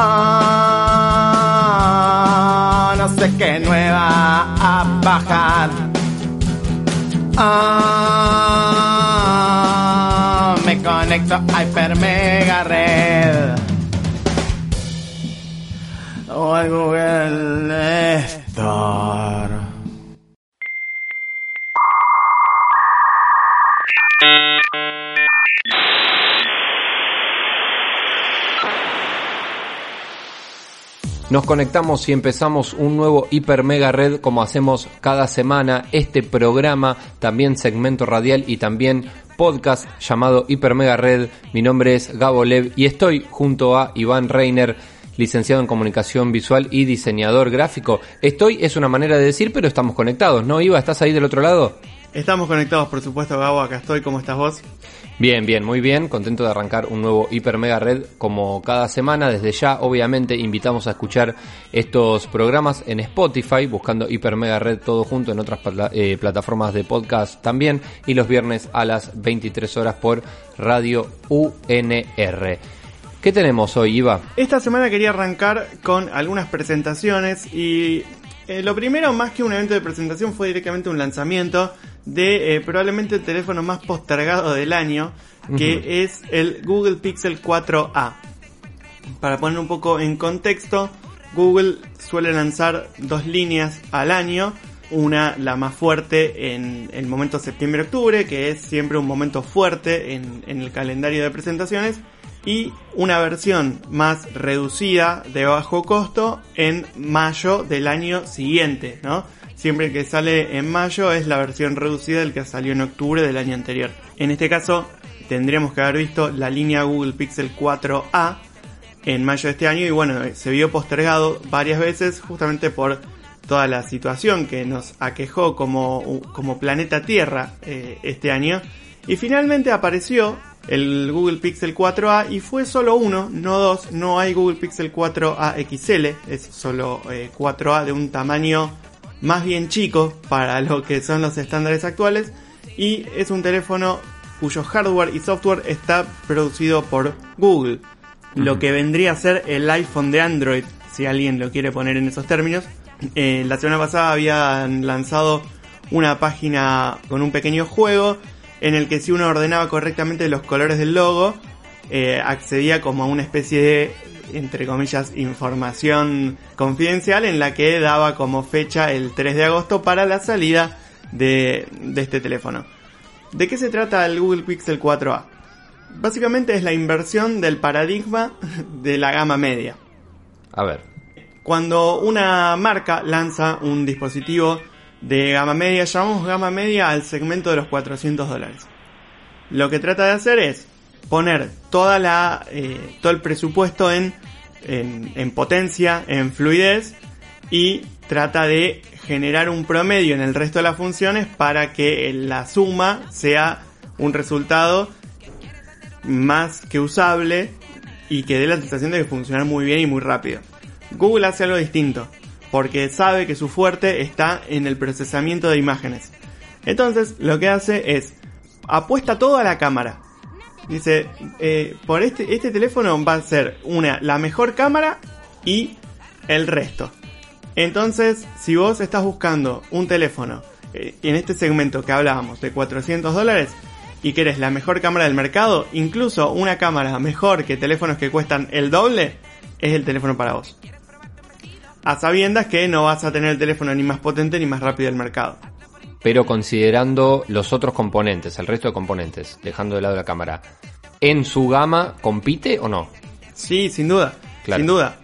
Ah, no sé qué nueva a bajar. Ah, me conecto a Hyper Mega Red. O al Google Store. Nos conectamos y empezamos un nuevo Hiper Mega Red como hacemos cada semana. Este programa, también segmento radial y también podcast llamado Hiper Mega Red. Mi nombre es Gabo Lev y estoy junto a Iván Reiner, licenciado en comunicación visual y diseñador gráfico. Estoy es una manera de decir, pero estamos conectados, ¿no, Iva? ¿Estás ahí del otro lado? Estamos conectados, por supuesto, Gabo, acá estoy. ¿Cómo estás vos? Bien, bien, muy bien. Contento de arrancar un nuevo Hiper Mega Red como cada semana. Desde ya, obviamente, invitamos a escuchar estos programas en Spotify, buscando Hiper Mega Red todo junto en otras eh, plataformas de podcast también. Y los viernes a las 23 horas por Radio UNR. ¿Qué tenemos hoy, Iva? Esta semana quería arrancar con algunas presentaciones y eh, lo primero, más que un evento de presentación, fue directamente un lanzamiento de eh, probablemente el teléfono más postergado del año, que es el Google Pixel 4a. Para poner un poco en contexto, Google suele lanzar dos líneas al año. Una, la más fuerte en el momento septiembre-octubre, que es siempre un momento fuerte en, en el calendario de presentaciones. Y una versión más reducida de bajo costo en mayo del año siguiente, ¿no? Siempre que sale en mayo es la versión reducida del que salió en octubre del año anterior. En este caso, tendríamos que haber visto la línea Google Pixel 4a en mayo de este año y bueno, se vio postergado varias veces justamente por toda la situación que nos aquejó como, como planeta Tierra eh, este año. Y finalmente apareció el Google Pixel 4a y fue solo uno, no dos, no hay Google Pixel 4a XL, es solo eh, 4a de un tamaño más bien chico para lo que son los estándares actuales y es un teléfono cuyo hardware y software está producido por Google, lo que vendría a ser el iPhone de Android, si alguien lo quiere poner en esos términos. Eh, la semana pasada habían lanzado una página con un pequeño juego en el que si uno ordenaba correctamente los colores del logo, eh, accedía como a una especie de, entre comillas, información confidencial en la que daba como fecha el 3 de agosto para la salida de, de este teléfono. ¿De qué se trata el Google Pixel 4a? Básicamente es la inversión del paradigma de la gama media. A ver. Cuando una marca lanza un dispositivo de gama media, llamamos gama media al segmento de los 400 dólares. Lo que trata de hacer es poner toda la, eh, todo el presupuesto en, en, en potencia, en fluidez y trata de generar un promedio en el resto de las funciones para que la suma sea un resultado más que usable y que dé la sensación de que funciona muy bien y muy rápido. Google hace algo distinto, porque sabe que su fuerte está en el procesamiento de imágenes. Entonces, lo que hace es apuesta todo a la cámara. Dice, eh, por este, este teléfono va a ser una, la mejor cámara y el resto. Entonces, si vos estás buscando un teléfono eh, en este segmento que hablábamos de 400 dólares y querés la mejor cámara del mercado, incluso una cámara mejor que teléfonos que cuestan el doble, es el teléfono para vos. A sabiendas que no vas a tener el teléfono ni más potente ni más rápido del mercado. Pero considerando los otros componentes, el resto de componentes, dejando de lado la cámara, ¿en su gama compite o no? Sí, sin duda. Claro. Sin duda.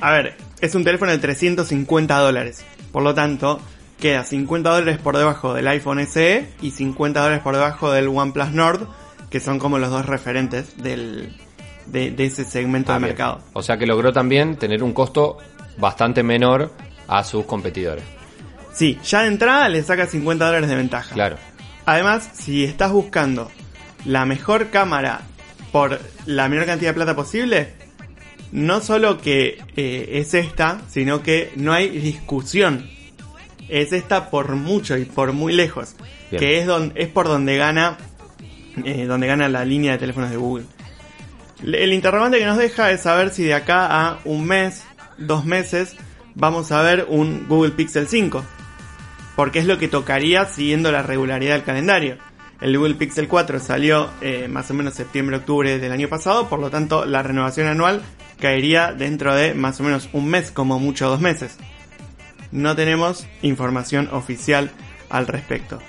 A ver, es un teléfono de 350 dólares. Por lo tanto, queda 50 dólares por debajo del iPhone SE y 50 dólares por debajo del OnePlus Nord, que son como los dos referentes del, de, de ese segmento Ah, de bien. mercado. O sea que logró también tener un costo bastante menor a sus competidores. Sí, ya de entrada le saca 50 dólares de ventaja. Claro. Además, si estás buscando la mejor cámara por la menor cantidad de plata posible, no solo que eh, es esta, sino que no hay discusión. Es esta por mucho y por muy lejos. Bien. Que es, don- es por donde gana, eh, donde gana la línea de teléfonos de Google. El interrogante que nos deja es saber si de acá a un mes, dos meses, vamos a ver un Google Pixel 5 porque es lo que tocaría siguiendo la regularidad del calendario. El Google Pixel 4 salió eh, más o menos septiembre-octubre del año pasado, por lo tanto la renovación anual caería dentro de más o menos un mes, como mucho dos meses. No tenemos información oficial al respecto.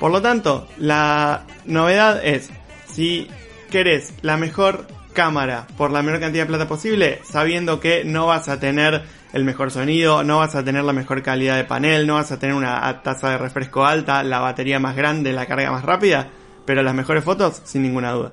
Por lo tanto, la novedad es, si querés la mejor cámara por la menor cantidad de plata posible, sabiendo que no vas a tener el mejor sonido, no vas a tener la mejor calidad de panel, no vas a tener una tasa de refresco alta, la batería más grande, la carga más rápida, pero las mejores fotos, sin ninguna duda.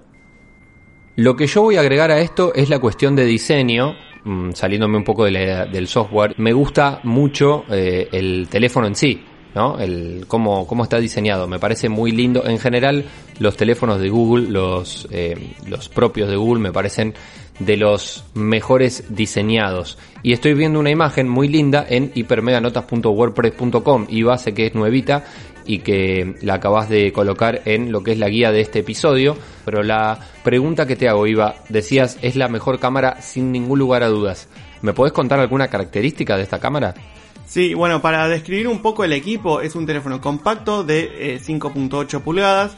Lo que yo voy a agregar a esto es la cuestión de diseño, mm, saliéndome un poco de del software. Me gusta mucho eh, el teléfono en sí, ¿no? El cómo, cómo está diseñado. Me parece muy lindo. En general, los teléfonos de Google, los, eh, los propios de Google, me parecen de los mejores diseñados. Y estoy viendo una imagen muy linda en hipermeganotas.wordpress.com y base que es nuevita y que la acabas de colocar en lo que es la guía de este episodio. Pero la pregunta que te hago, Iva, decías, es la mejor cámara sin ningún lugar a dudas. ¿Me podés contar alguna característica de esta cámara? Sí, bueno, para describir un poco el equipo, es un teléfono compacto de eh, 5.8 pulgadas.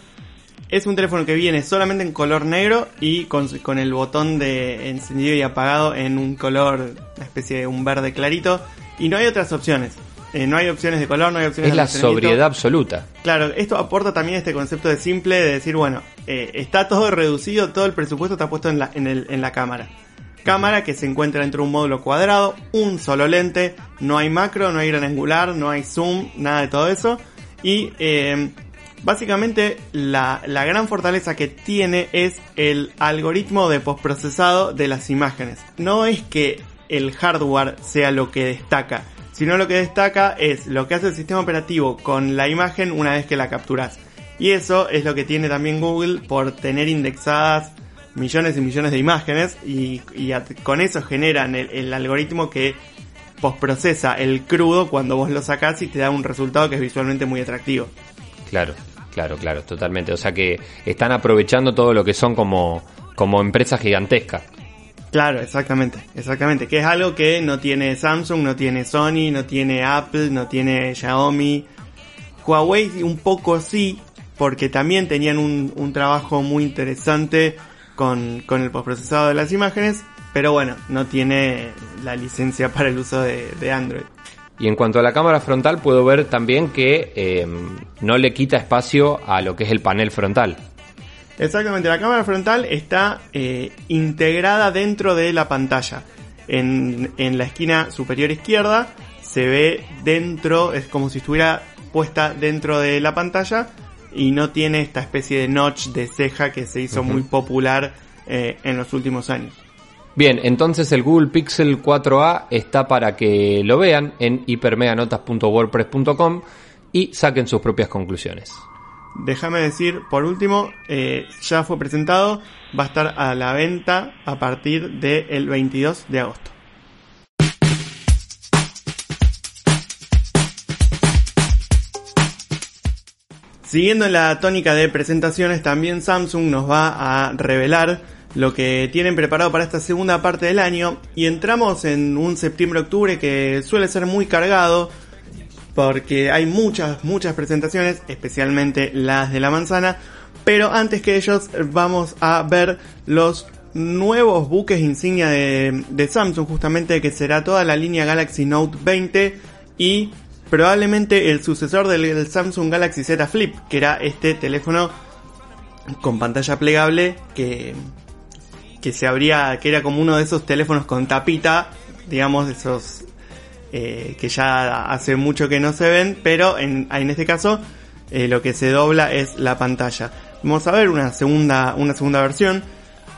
Es un teléfono que viene solamente en color negro y con, con el botón de encendido y apagado en un color, una especie de un verde clarito. Y no hay otras opciones. Eh, no hay opciones de color, no hay opciones Es de la almacenamiento. sobriedad absoluta. Claro, esto aporta también este concepto de simple de decir, bueno, eh, está todo reducido, todo el presupuesto está puesto en la, en, el- en la cámara. Cámara que se encuentra dentro de un módulo cuadrado, un solo lente, no hay macro, no hay gran angular, no hay zoom, nada de todo eso. Y eh, básicamente la, la gran fortaleza que tiene es el algoritmo de postprocesado de las imágenes. No es que el hardware sea lo que destaca, sino lo que destaca es lo que hace el sistema operativo con la imagen una vez que la capturas. Y eso es lo que tiene también Google por tener indexadas millones y millones de imágenes y, con eso generan el, el algoritmo que postprocesa el crudo cuando vos lo sacás y te da un resultado que es visualmente muy atractivo. Claro, claro, claro, totalmente. O sea que están aprovechando todo lo que son como, como empresas gigantescas. Claro, exactamente, exactamente. Que es algo que no tiene Samsung, no tiene Sony, no tiene Apple, no tiene Xiaomi. Huawei un poco sí, porque también tenían un, un trabajo muy interesante con, con el postprocesado de las imágenes, pero bueno, no tiene la licencia para el uso de, de Android. Y en cuanto a la cámara frontal, puedo ver también que eh, no le quita espacio a lo que es el panel frontal. Exactamente, la cámara frontal está eh, integrada dentro de la pantalla. En, en la esquina superior izquierda se ve dentro, es como si estuviera puesta dentro de la pantalla y no tiene esta especie de notch de ceja que se hizo muy popular eh, en los últimos años. Bien, entonces el Google Pixel 4a está para que lo vean en hipermeganotas.wordpress.com y saquen sus propias conclusiones. Déjame decir, por último, eh, ya fue presentado, va a estar a la venta a partir del 22 de agosto. Siguiendo en la tónica de presentaciones, también Samsung nos va a revelar lo que tienen preparado para esta segunda parte del año. Y entramos en un septiembre-octubre que suele ser muy cargado porque hay muchas, muchas presentaciones, especialmente las de la manzana, pero antes que ellos vamos a ver los nuevos buques insignia de, de Samsung, justamente que será toda la línea Galaxy Note 20 y probablemente el sucesor del, Samsung Galaxy Z Flip, que era este teléfono con pantalla plegable que, que se abría, que era como uno de esos teléfonos con tapita, digamos, esos eh, que ya hace mucho que no se ven, pero en, en este caso eh, lo que se dobla es la pantalla. Vamos a ver una segunda, una segunda versión.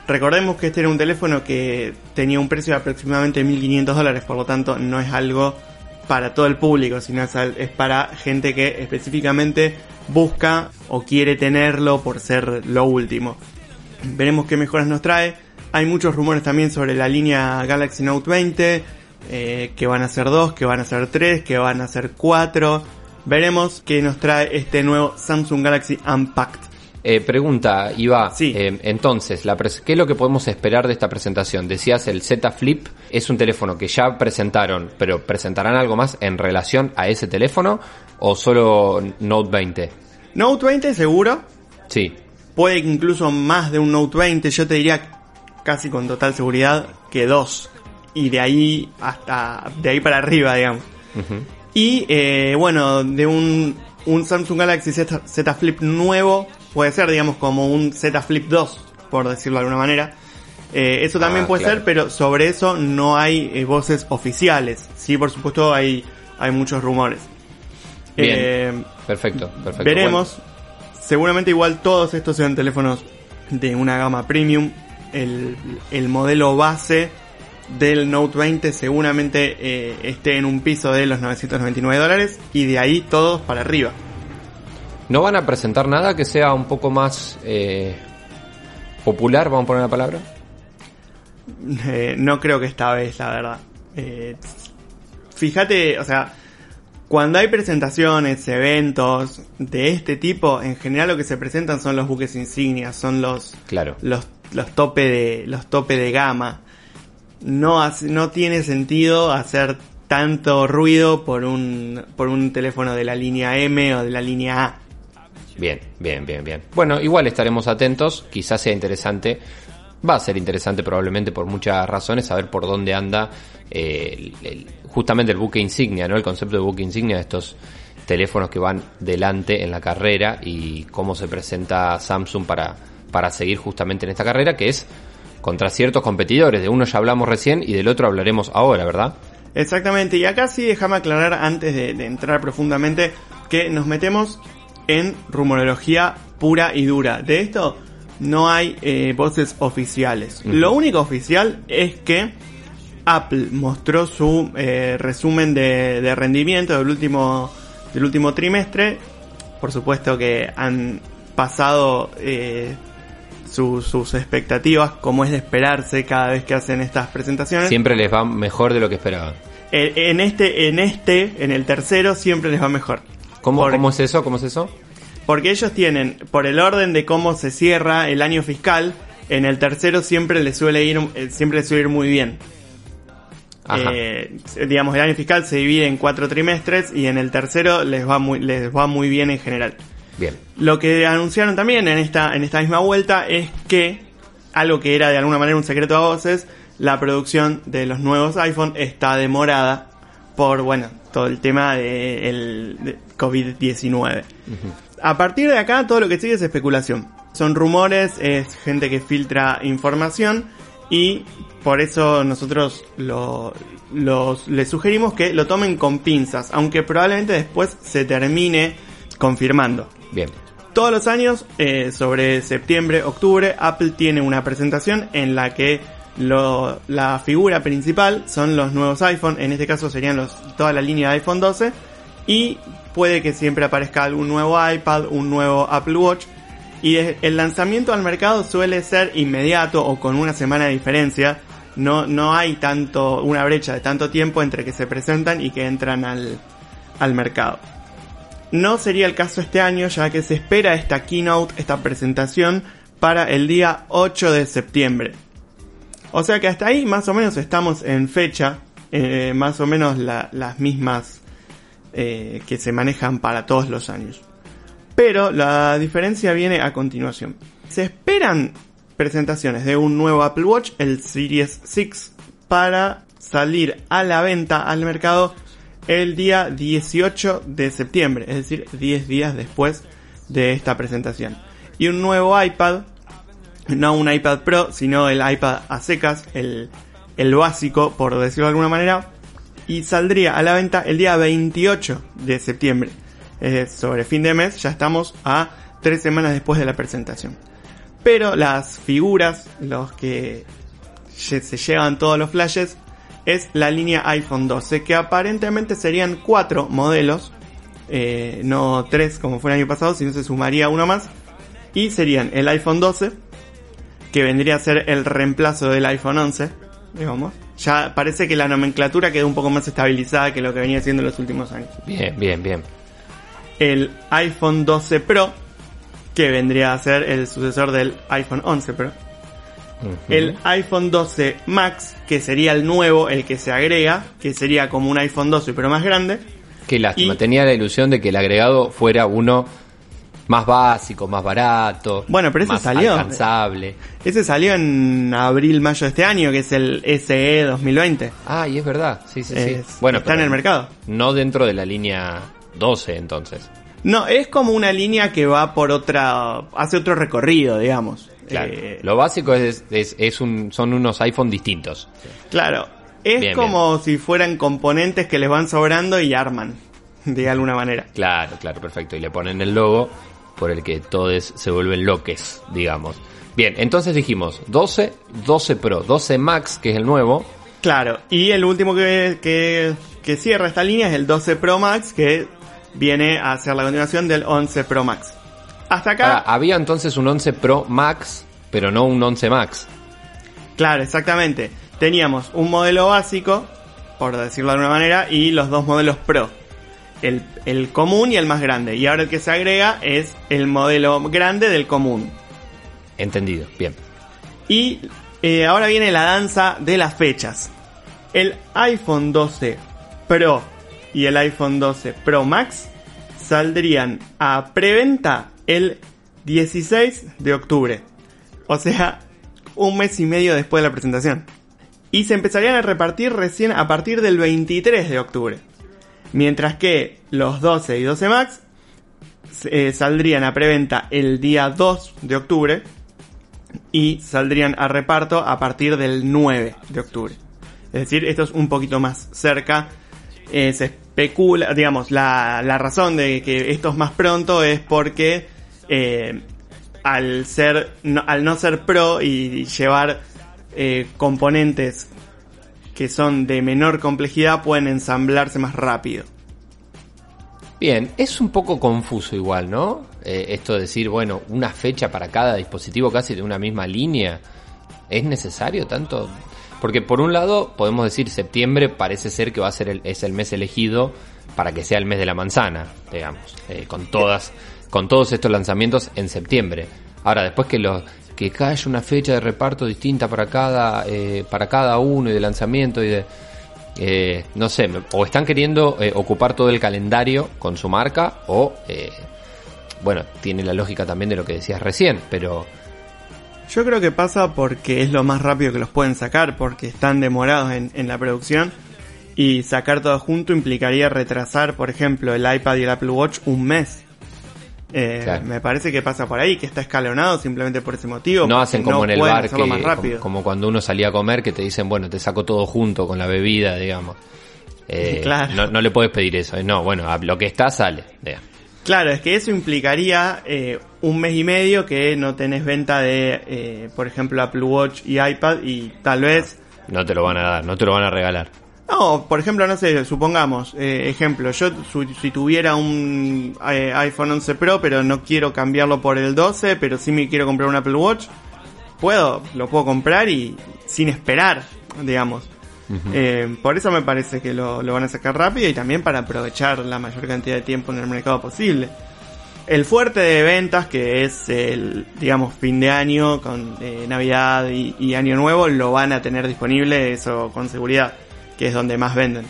Recordemos que este era un teléfono que tenía un precio de aproximadamente 1.500 dólares, por lo tanto no es algo para todo el público, sino es, para gente que específicamente busca o quiere tenerlo por ser lo último. Veremos qué mejoras nos trae. Hay muchos rumores también sobre la línea Galaxy Note 20, eh, que van a ser 2, que van a ser 3, que van a ser 4. Veremos qué nos trae este nuevo Samsung Galaxy Unpacked. Eh, pregunta. Sí. eh, entonces, la ¿qué es lo que podemos esperar de esta presentación? Decías el Z Flip es un teléfono que ya presentaron, pero ¿presentarán algo más en relación a ese teléfono o solo Note 20? Note 20 seguro, Sí, puede que incluso más de un Note 20, yo te diría casi con total seguridad que dos. Y de ahí hasta, de ahí para arriba, digamos. Y eh, bueno, de un, un Samsung Galaxy Z, Z Flip nuevo, puede ser, digamos, como un Z Flip 2, por decirlo de alguna manera. Eh, eso también Ah, puede claro. ser, pero sobre eso no hay eh, voces oficiales. Sí, por supuesto, hay, hay muchos rumores. Bien. Eh, perfecto, perfecto. Veremos. Seguramente igual todos estos sean teléfonos de una gama premium. El, el modelo base del Note 20 seguramente eh, esté en un piso de los 999 dólares y de ahí todos para arriba. ¿No van a presentar nada que sea un poco más eh, popular, vamos a poner la palabra? Eh, no creo que esta vez, la verdad. Eh, fíjate, o sea, cuando hay presentaciones, eventos de este tipo, en general lo que se presentan son los buques insignias, son los, Claro. los, los tope de, los tope de gama. No, hace- no tiene sentido hacer tanto ruido por un, por un teléfono de la línea M o de la línea A. Bien, bien, bien, bien. Bueno, igual estaremos atentos, quizás sea interesante, va a ser interesante probablemente por muchas razones saber por dónde anda eh, el- justamente el buque insignia, ¿no? El concepto de buque insignia de estos teléfonos que van delante en la carrera y cómo se presenta Samsung para, para seguir justamente en esta carrera que es contra ciertos competidores. De uno ya hablamos recién y del otro hablaremos ahora, ¿verdad? Exactamente, y acá sí déjame aclarar antes de, de entrar profundamente que nos metemos en rumorología pura y dura. De esto no hay eh, voces oficiales. Lo único oficial es que Apple mostró su eh, resumen de, de rendimiento del último, del último trimestre. Por supuesto que han pasado eh, su- sus expectativas, como es de esperarse cada vez que hacen estas presentaciones. Siempre les va mejor de lo que esperaban. Eh, En este, en este, en el tercero siempre les va mejor. ¿Cómo, ¿Cómo es eso? ¿Cómo es eso? Porque ellos tienen, por el orden de cómo se cierra el año fiscal, en el tercero siempre les suele ir, eh, siempre suele ir muy bien. Eh, digamos, el año fiscal se divide en cuatro trimestres y en el tercero les va muy, les va muy bien en general. Bien. Lo que anunciaron también en esta, en esta misma vuelta es que, algo que era de alguna manera un secreto a voces, la producción de los nuevos iPhone está demorada por, bueno, todo el tema de, el- de COVID-19. A partir de acá todo lo que sigue es especulación. Son rumores, es gente que filtra información y por eso nosotros lo, los, les sugerimos que lo tomen con pinzas, aunque probablemente después se termine confirmando. Bien. Todos los años, eh, sobre septiembre, octubre, Apple tiene una presentación en la que la figura principal son los nuevos iPhone, en este caso serían los, toda la línea de iPhone 12, y puede que siempre aparezca algún nuevo iPad, un nuevo Apple Watch, y el lanzamiento al mercado suele ser inmediato o con una semana de diferencia, no, no hay tanto, una brecha de tanto tiempo entre que se presentan y que entran al, al mercado. No sería el caso este año, ya que se espera esta keynote, esta presentación, para el día 8 de septiembre. O sea que hasta ahí más o menos estamos en fecha, eh, más o menos la- las mismas eh, que se manejan para todos los años. Pero la diferencia viene a continuación. Se esperan presentaciones de un nuevo Apple Watch, el Series 6, para salir a la venta al mercado el día 18 de septiembre, es decir, 10 días después de esta presentación. Y un nuevo iPad, no un iPad Pro, sino el iPad a secas, el, el básico, por decirlo de alguna manera, y saldría a la venta el día 28 de septiembre. Sobre fin de mes, ya estamos a tres semanas después de la presentación. Pero las figuras, los que se llevan todos los flashes, es la línea iPhone 12, que aparentemente serían cuatro modelos, eh, no tres como fue el año pasado, sino se sumaría uno más. Y serían el iPhone 12, que vendría a ser el reemplazo del iPhone 11, digamos. Ya parece que la nomenclatura quedó un poco más estabilizada que lo que venía siendo en los últimos años. Bien, bien, bien. El iPhone 12 Pro, que vendría a ser el sucesor del iPhone 11 Pro. El iPhone 12 Max, que sería el nuevo, el que se agrega, que sería como un iPhone 12 pero más grande. Qué lástima. y- Tenía la ilusión de que el agregado fuera uno más básico, más barato. Bueno, pero ese más salió. alcanzable. Ese salió en abril, mayo de este año, que es el SE 2020. Ah, y es verdad. Sí, sí, sí. Bueno, está en el mercado. No dentro de la línea 12, entonces. No, es como una línea que va por otra, hace otro recorrido, digamos. Claro. Eh, Lo básico es, es, es un, son unos iPhone distintos. claro, es Bien, como si fueran componentes que les van sobrando y arman, de alguna manera. Claro, claro, perfecto. Y le ponen el logo por el que todos se vuelven loques, digamos. Bien, entonces dijimos 12, 12 Pro, 12 Max, que es el nuevo. Claro, y el último que, que, que cierra esta línea es el 12 Pro Max, que viene a ser la continuación del 11 Pro Max. Hasta acá, Ahora, había entonces un 11 Pro Max, pero no un 11 Max. claro, exactamente. Teníamos un modelo básico, por decirlo de alguna manera, y los dos modelos Pro. El, el común y el más grande. Y ahora el que se agrega es el modelo grande del común. Entendido, bien. Y eh, ahora viene la danza de las fechas. El iPhone 12 Pro y el iPhone 12 Pro Max saldrían a preventa el 16 de octubre. O sea, un mes y medio después de la presentación. Y se empezarían a repartir recién a partir del 23 de octubre. Mientras que los 12 y 12 Max eh, saldrían a preventa el día 2 de octubre y saldrían a reparto a partir del 9 de octubre. Es decir, esto es un poquito más cerca. Eh, se especula, digamos, la, la razón de que esto es más pronto es porque eh, al ser, al no ser pro y llevar componentes que son de menor complejidad pueden ensamblarse más rápido. Bien, es un poco confuso igual, ¿no? Eh, esto de decir, bueno, una fecha para cada dispositivo casi de una misma línea. ¿Es necesario tanto? Porque por un lado podemos decir septiembre parece ser que va a ser el, es el mes elegido para que sea el mes de la manzana, digamos, eh, con todas, con todos estos lanzamientos en septiembre. Ahora después que los que haya una fecha de reparto distinta para cada eh, para cada uno y de lanzamiento y de eh, no sé, o están queriendo eh, ocupar todo el calendario con su marca, o, bueno, tiene la lógica también de lo que decías recién, pero Yo creo que pasa porque es lo más rápido que los pueden sacar, porque están demorados en, en la producción. Y sacar todo junto implicaría retrasar, por ejemplo, el iPad y el Apple Watch un mes. Eh, Claro. Me parece que pasa por ahí, que está escalonado simplemente por ese motivo. no hacen como en el bar, que, como, cuando uno salía a comer, que te dicen, bueno, te saco todo junto con la bebida, digamos. Eh, Claro. no, no le puedes pedir eso, no, bueno, a lo que está sale, digamos. Claro, es que eso implicaría eh, un mes y medio que no tenés venta de, eh, por ejemplo, Apple Watch y iPad y tal vez no te lo van a dar, no te lo van a regalar. No, por ejemplo, no sé, supongamos, eh, ejemplo, yo su- si tuviera un eh, iPhone 11 Pro, pero no quiero cambiarlo por el 12, pero sí me quiero comprar un Apple Watch, puedo, lo puedo comprar y sin esperar, digamos. Eh, por eso me parece que lo, lo van a sacar rápido y también para aprovechar la mayor cantidad de tiempo en el mercado posible. El fuerte de ventas, que es el, digamos, fin de año con eh, Navidad y, y Año Nuevo, lo van a tener disponible, eso con seguridad, que es donde más venden.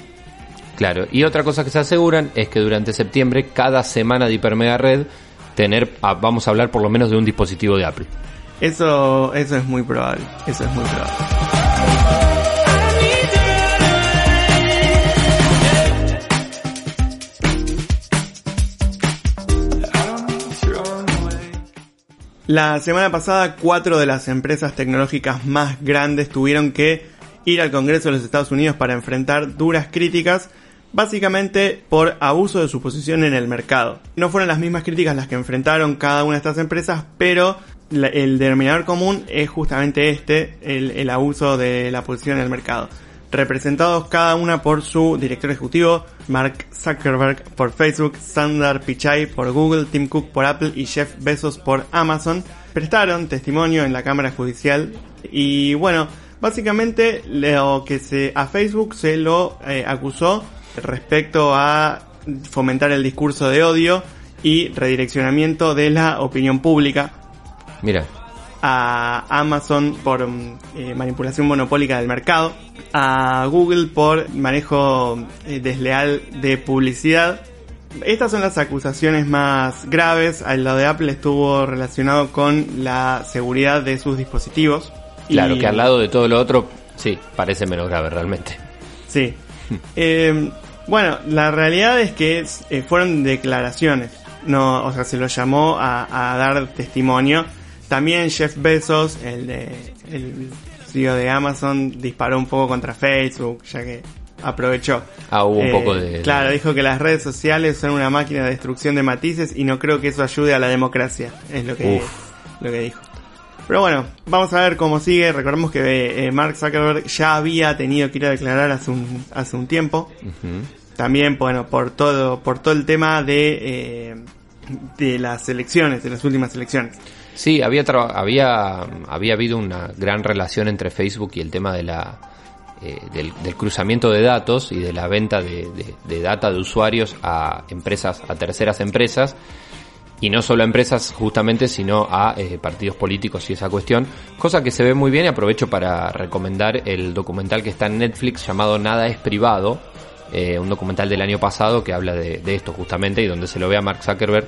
Claro, y otra cosa que se aseguran es que durante septiembre, cada semana de Hipermega Red, tener, ah, vamos a hablar por lo menos de un dispositivo de Apple. Eso, eso es muy probable, eso es muy probable. La semana pasada, cuatro de las empresas tecnológicas más grandes tuvieron que ir al Congreso de los Estados Unidos para enfrentar duras críticas, básicamente por abuso de su posición en el mercado. No fueron las mismas críticas las que enfrentaron cada una de estas empresas, pero el denominador común es justamente este, el, abuso de la posición en el mercado. Representados cada una por su director ejecutivo, Mark Zuckerberg por Facebook, Sundar Pichai por Google, Tim Cook por Apple y Jeff Bezos por Amazon, prestaron testimonio en la Cámara Judicial y bueno, básicamente lo que se a Facebook se lo eh, acusó respecto a fomentar el discurso de odio y redireccionamiento de la opinión pública Mira, a Amazon por mm, eh, manipulación monopólica del mercado, a Google por manejo eh, desleal de publicidad. Estas son las acusaciones más graves. Al lado de Apple estuvo relacionado con la seguridad de sus dispositivos. Claro Y- que al lado de todo lo otro, sí, parece menos grave realmente. Sí. Eh, bueno, la realidad es que eh, fueron declaraciones. No, o sea, se lo llamó a, a dar testimonio. También Jeff Bezos, el de el CEO de Amazon, disparó un poco contra Facebook, ya que aprovechó. Ah, hubo un Eh, poco de... Claro, dijo que las redes sociales son una máquina de destrucción de matices y no creo que eso ayude a la democracia. Es lo que, Uf. lo que dijo. Pero bueno, vamos a ver cómo sigue. Recordemos que eh, Mark Zuckerberg ya había tenido que ir a declarar hace un, hace un tiempo. También, bueno, por todo, por todo el tema de, eh, de las elecciones, de las últimas elecciones. Sí, había, había, había habido una gran relación entre Facebook y el tema de la, eh, del, del cruzamiento de datos y de la venta de, de- de data de usuarios a empresas, a terceras empresas. Y no solo a empresas justamente, sino a eh, partidos políticos y esa cuestión. Cosa que se ve muy bien y aprovecho para recomendar el documental que está en Netflix llamado Nada es privado. eh, un documental del año pasado que habla de, esto justamente y donde se lo ve a Mark Zuckerberg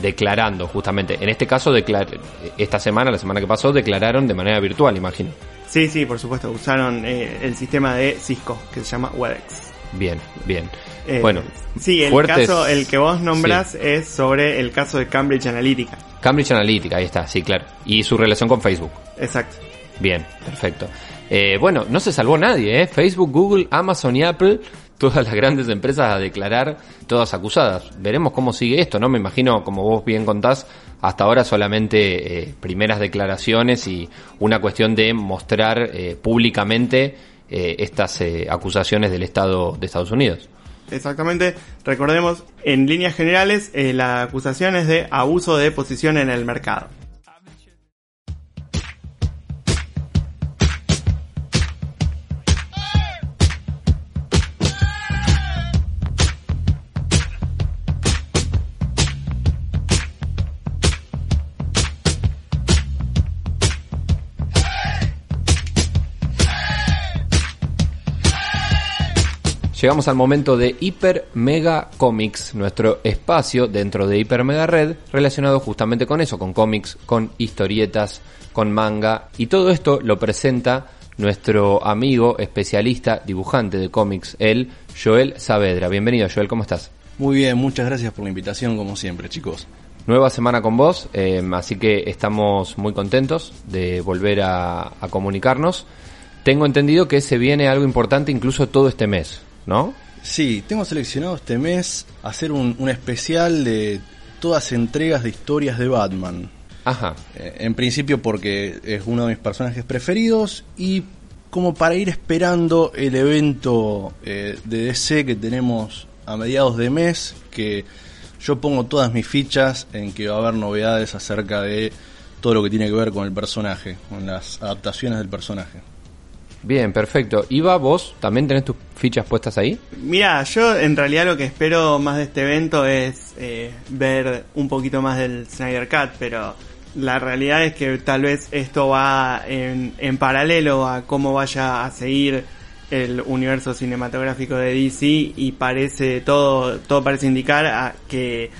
declarando justamente. En este caso, esta semana, la semana que pasó, declararon de manera virtual, imagino. Sí, sí, por supuesto, usaron eh, el sistema de Cisco, que se llama WebEx. Bien, bien. Eh, bueno, sí, el fuertes- caso, el que vos nombras es sobre el caso de Cambridge Analytica. Cambridge Analytica, ahí está, sí, claro. Y su relación con Facebook. Exacto. Bien, perfecto. Eh, bueno, no se salvó nadie, ¿eh? Facebook, Google, Amazon y Apple, todas las grandes empresas a declarar, todas acusadas. Veremos cómo sigue esto, ¿no? Me imagino, como vos bien contás, hasta ahora solamente eh, primeras declaraciones y una cuestión de mostrar eh, públicamente eh, estas eh, acusaciones del Estado de Estados Unidos. Exactamente. Recordemos, en líneas generales, eh, la acusación es de abuso de posición en el mercado. Llegamos al momento de Hiper Mega Comics, nuestro espacio dentro de Hiper Mega Red relacionado justamente con eso, con cómics, con historietas, con manga y todo esto lo presenta nuestro amigo especialista dibujante de cómics, el Joel Saavedra. Bienvenido Joel, ¿cómo estás? Muy bien, muchas gracias por la invitación, como siempre, chicos. Nueva semana con vos, eh, así que estamos muy contentos de volver a, a comunicarnos. Tengo entendido que se viene algo importante incluso todo este mes, ¿no? Sí, tengo seleccionado este mes hacer un, un especial de todas entregas de historias de Batman. Ajá, Eh, en principio porque es uno de mis personajes preferidos y como para ir esperando el evento eh, de DC que tenemos a mediados de mes, que yo pongo todas mis fichas en que va a haber novedades acerca de todo lo que tiene que ver con el personaje, con las adaptaciones del personaje. bien, perfecto. Iva, vos también tenés tus fichas puestas ahí. Mira, yo en realidad lo que espero más de este evento es eh, ver un poquito más del Snyder Cut, pero la realidad es que tal vez esto va en, en paralelo a cómo vaya a seguir el universo cinematográfico de DC y parece todo todo parece indicar a que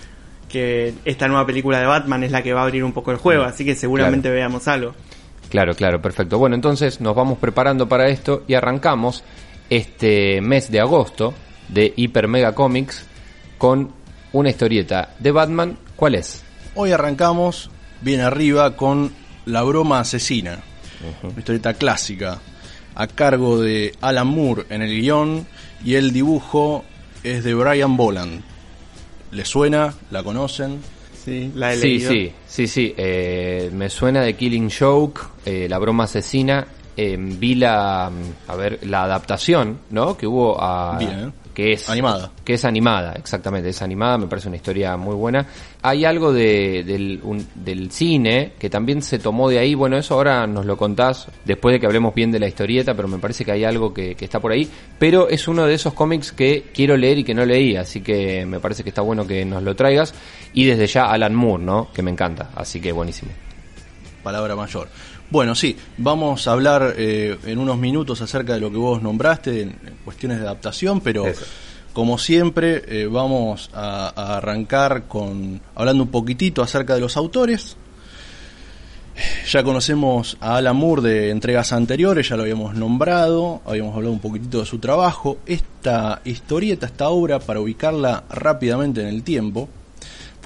que esta nueva película de Batman es la que va a abrir un poco el juego, así que seguramente veamos algo. Claro, claro, perfecto. Bueno, entonces nos vamos preparando para esto y arrancamos este mes de agosto de Hiper Mega Comics con una historieta de Batman. ¿Cuál es? Hoy arrancamos bien arriba con La broma asesina, una historieta clásica, a cargo de Alan Moore en el guion y el dibujo es de Brian Boland. ¿Le suena? ¿La conocen? sí, la he Sí, leído. sí, sí, sí. eh, me suena de Killing Joke, eh, La broma asesina. Eh, vi la, a ver, la adaptación, ¿no? Que hubo a... Bien. Que es Animada. Que es animada, exactamente, es animada, me parece una historia muy buena. Hay algo de, del, un- del cine que también se tomó de ahí, bueno, eso ahora nos lo contás después de que hablemos bien de la historieta, pero me parece que hay algo que, que está por ahí. Pero es uno de esos cómics que quiero leer y que no leí, así que me parece que está bueno que nos lo traigas. Y desde ya Alan Moore, ¿no? Que me encanta, así que buenísimo. palabra mayor. Bueno, sí, vamos a hablar eh, en unos minutos acerca de lo que vos nombraste en, cuestiones de adaptación, pero Eso. como siempre eh, vamos a, a arrancar con hablando un poquitito acerca de los autores. Ya conocemos a Alan Moore de entregas anteriores, ya lo habíamos nombrado, habíamos hablado un poquitito de su trabajo. Esta historieta, esta obra, para ubicarla rápidamente en el tiempo,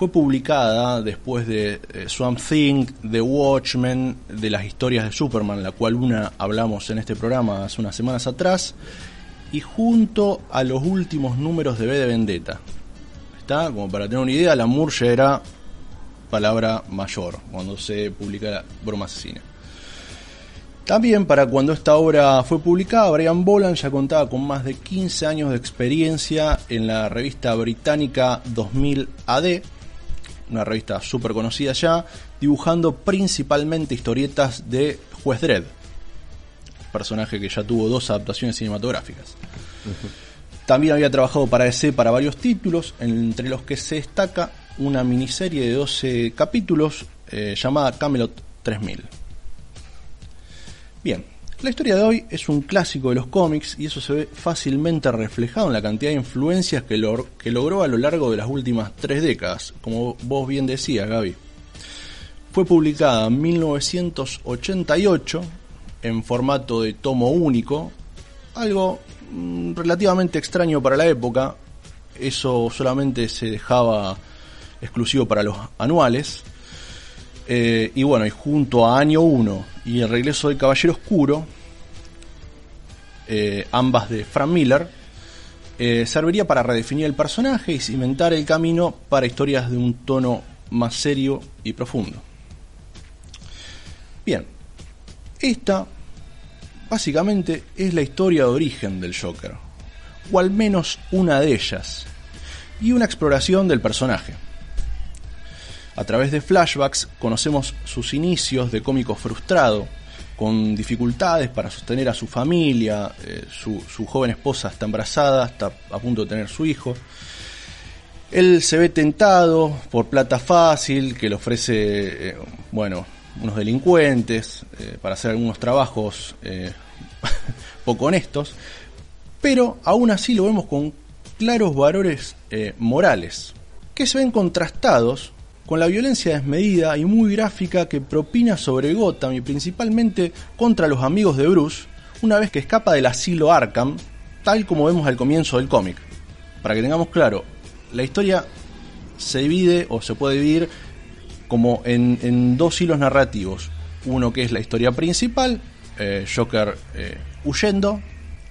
fue publicada después de eh, Swamp Thing, The Watchmen, de las historias de Superman, la cual una hablamos en este programa hace unas semanas atrás, y junto a los últimos números de B de Vendetta. Está, como para tener una idea, la ya era palabra mayor cuando se publica broma asesina. También para cuando esta obra fue publicada, Brian Boland ya contaba con más de 15 años de experiencia en la revista británica 2000 AD, una revista súper conocida ya, dibujando principalmente historietas de Juez Dredd, personaje que ya tuvo dos adaptaciones cinematográficas. También había trabajado para DC para varios títulos, entre los que se destaca una miniserie de 12 capítulos eh, llamada Camelot 3000. Bien, la historia de hoy es un clásico de los cómics y eso se ve fácilmente reflejado en la cantidad de influencias que, logró a lo largo de las últimas tres décadas, como vos bien decías, Gaby. Fue publicada en 1988 en formato de tomo único, algo mm, relativamente extraño para la época. Eso solamente se dejaba exclusivo para los anuales. Eh, y bueno, y junto a Año 1 y El regreso del Caballero Oscuro, eh, ambas de Frank Miller, eh, serviría para redefinir el personaje y cimentar el camino para historias de un tono más serio y profundo. Bien, esta básicamente es la historia de origen del Joker, o al menos una de ellas, y una exploración del personaje. A través de flashbacks conocemos sus inicios de cómico frustrado, con dificultades para sostener a su familia, eh, su, joven esposa está embarazada, está a punto de tener su hijo. Él se ve tentado por plata fácil que le ofrece, eh, bueno, unos delincuentes eh, para hacer algunos trabajos poco honestos, pero aún así lo vemos con claros valores morales, que se ven contrastados con la violencia desmedida y muy gráfica que propina sobre Gotham y principalmente contra los amigos de Bruce una vez que escapa del asilo Arkham, tal como vemos al comienzo del cómic. Para que tengamos claro, la historia se divide o se puede dividir como en, en dos hilos narrativos. Uno que es la historia principal, eh, Joker eh, huyendo,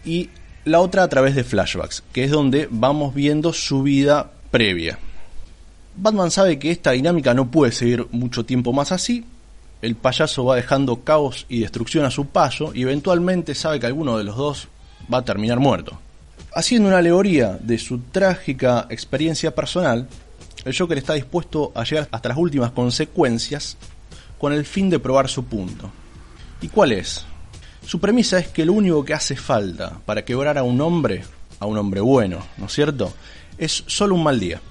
y la otra a través de flashbacks, que es donde vamos viendo su vida previa. Batman sabe que esta dinámica no puede seguir mucho tiempo más así. El payaso va dejando caos y destrucción a su paso y eventualmente sabe que alguno de los dos va a terminar muerto. Haciendo una alegoría de su trágica experiencia personal, el Joker está dispuesto a llegar hasta las últimas consecuencias con el fin de probar su punto. ¿Y cuál es? Su premisa es que lo único que hace falta para quebrar a un hombre, a un hombre bueno, ¿no es cierto? Es solo un mal día.